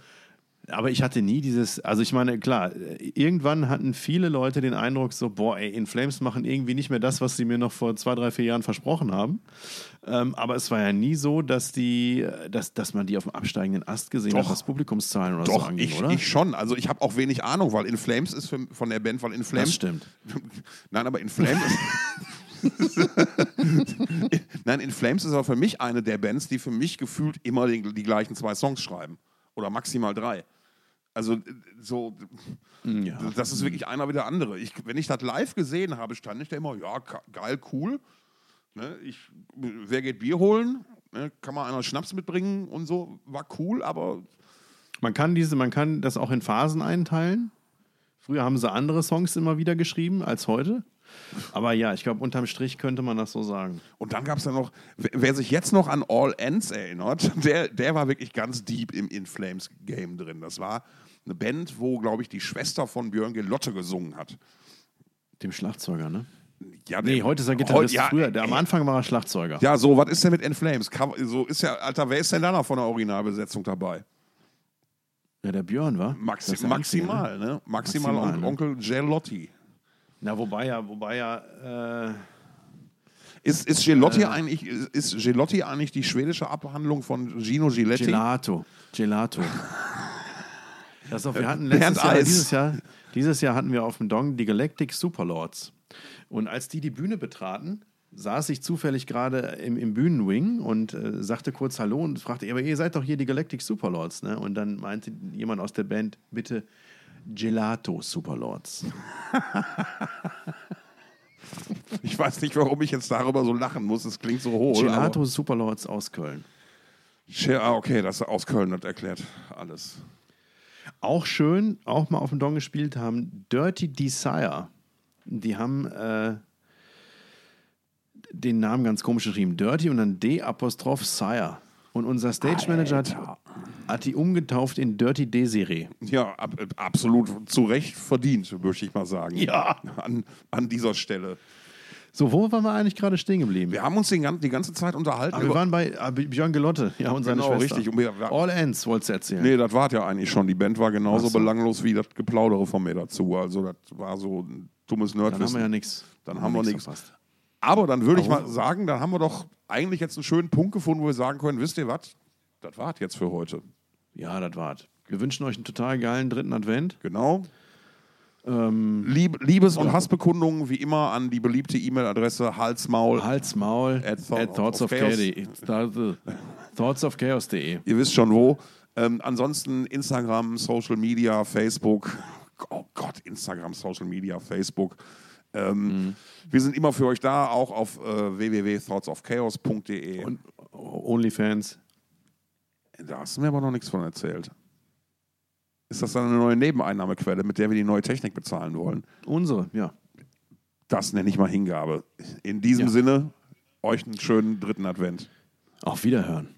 aber ich hatte nie dieses, also ich meine, klar, irgendwann hatten viele Leute den Eindruck, so, boah, ey, In Flames machen irgendwie nicht mehr das, was sie mir noch vor zwei, drei, vier Jahren versprochen haben. Ähm, aber es war ja nie so, dass die, dass, dass man die auf dem absteigenden Ast gesehen Doch. hat, was Publikumszahlen oder so Doch, angeht, ich, oder? ich schon. Also ich habe auch wenig Ahnung, weil In Flames ist für, von der Band, weil In Flames. das stimmt. Nein, aber In Flames ist. Nein, In Flames ist aber für mich eine der Bands, die für mich gefühlt immer die, die gleichen zwei Songs schreiben. Oder maximal drei. Also äh, so, Ja. das ist wirklich einer wie der andere. Ich, wenn ich das live gesehen habe, stand ich da immer, ja, geil, cool. Ne, ich, wer geht Bier holen? Ne, kann man einer Schnaps mitbringen und so, war cool, aber Man kann diese, man kann das auch in Phasen einteilen. Früher haben sie andere Songs immer wieder geschrieben als heute. Aber ja, ich glaube, unterm Strich könnte man das so sagen. Und dann gab es ja noch, wer, sich jetzt noch an All Ends erinnert, der, der war wirklich ganz deep im In Flames Game drin. Das war eine Band, wo, glaube ich, die Schwester von Björn Gelotte gesungen hat. Dem Schlagzeuger, ne? Ja, Nee, heute ist er Gitarrist. ja, Früher, der, am Anfang war er Schlagzeuger. Ja, so, was ist denn mit In Flames? So ist ja, Alter, wer ist denn da noch von der Originalbesetzung dabei? Ja, der Björn war. Maxi Einzige, ne? maximal, ne? Maximal, Maximal, und ne? Onkel Gelotti. Na, wobei ja, wobei ja, äh, Ist, ist, Gelotti eigentlich, ist, ist Gelotti eigentlich die schwedische Abhandlung von Gino Giletti? Gelato. Gelato. Das auch, wir hatten Bernd letztes Jahr, dieses Jahr, dieses Jahr hatten wir auf dem Dong die Galactic Superlords. Und als die die Bühne betraten, saß ich zufällig gerade im, im Bühnenwing und äh, sagte kurz Hallo und fragte, aber ihr seid doch hier die Galactic Superlords, ne? Und dann meinte jemand aus der Band, bitte Gelato Superlords. Ich weiß nicht, warum ich jetzt darüber so lachen muss. Es klingt so hohl. Gelato Superlords aus Köln. Ah, okay, das aus Köln das erklärt alles. Auch schön, auch mal auf dem Dong gespielt haben, Dirty Desire. Die haben äh, den Namen ganz komisch geschrieben. Dirty und dann D-Apostroph Sire. Und unser Stage Manager hat, hat die umgetauft in Dirty Desiree. Ja, ab, absolut zu Recht verdient, möchte ich mal sagen. Ja. An, an dieser Stelle. So, wo waren wir eigentlich gerade stehen geblieben? Wir haben uns den, die ganze Zeit unterhalten. Ah, wir waren bei ah, Björn Gelotte, ja, und seine Genau, Schwester. richtig. Wir- wir- All Ends, wolltest du erzählen. nee, das war ja eigentlich schon. Die Band war genauso so. belanglos wie das Geplaudere von mir dazu. Also, das war so ein dummes Dann haben wir Nerdwissen. ja nichts. Dann haben wir nichts. Aber dann würde ich Aber- mal sagen, dann haben wir doch eigentlich jetzt einen schönen Punkt gefunden, wo wir sagen können: Wisst ihr was? Das war's jetzt für heute. Ja, das war's. Wir wünschen euch einen total geilen dritten Advent. Genau. Ähm, Lieb, Liebes- und Hassbekundungen wie immer an die beliebte E-Mail-Adresse halsmaul. Hals, Maul, At thought- at thoughts of chaos. chaos. Thoughts of chaos.de. Ihr wisst schon wo. Ähm, ansonsten Instagram, Social Media, Facebook, oh Gott, Instagram, Social Media, Facebook. Ähm, Wir sind immer für euch da, auch auf äh, www.thoughtsofchaos.de. Und OnlyFans. Da hast du mir aber noch nichts von erzählt. Ist das dann eine neue Nebeneinnahmequelle, mit der wir die neue Technik bezahlen wollen? Unsere, ja. Das nenne ich mal Hingabe. In diesem Ja. Sinne, euch einen schönen dritten Advent. Auf Wiederhören.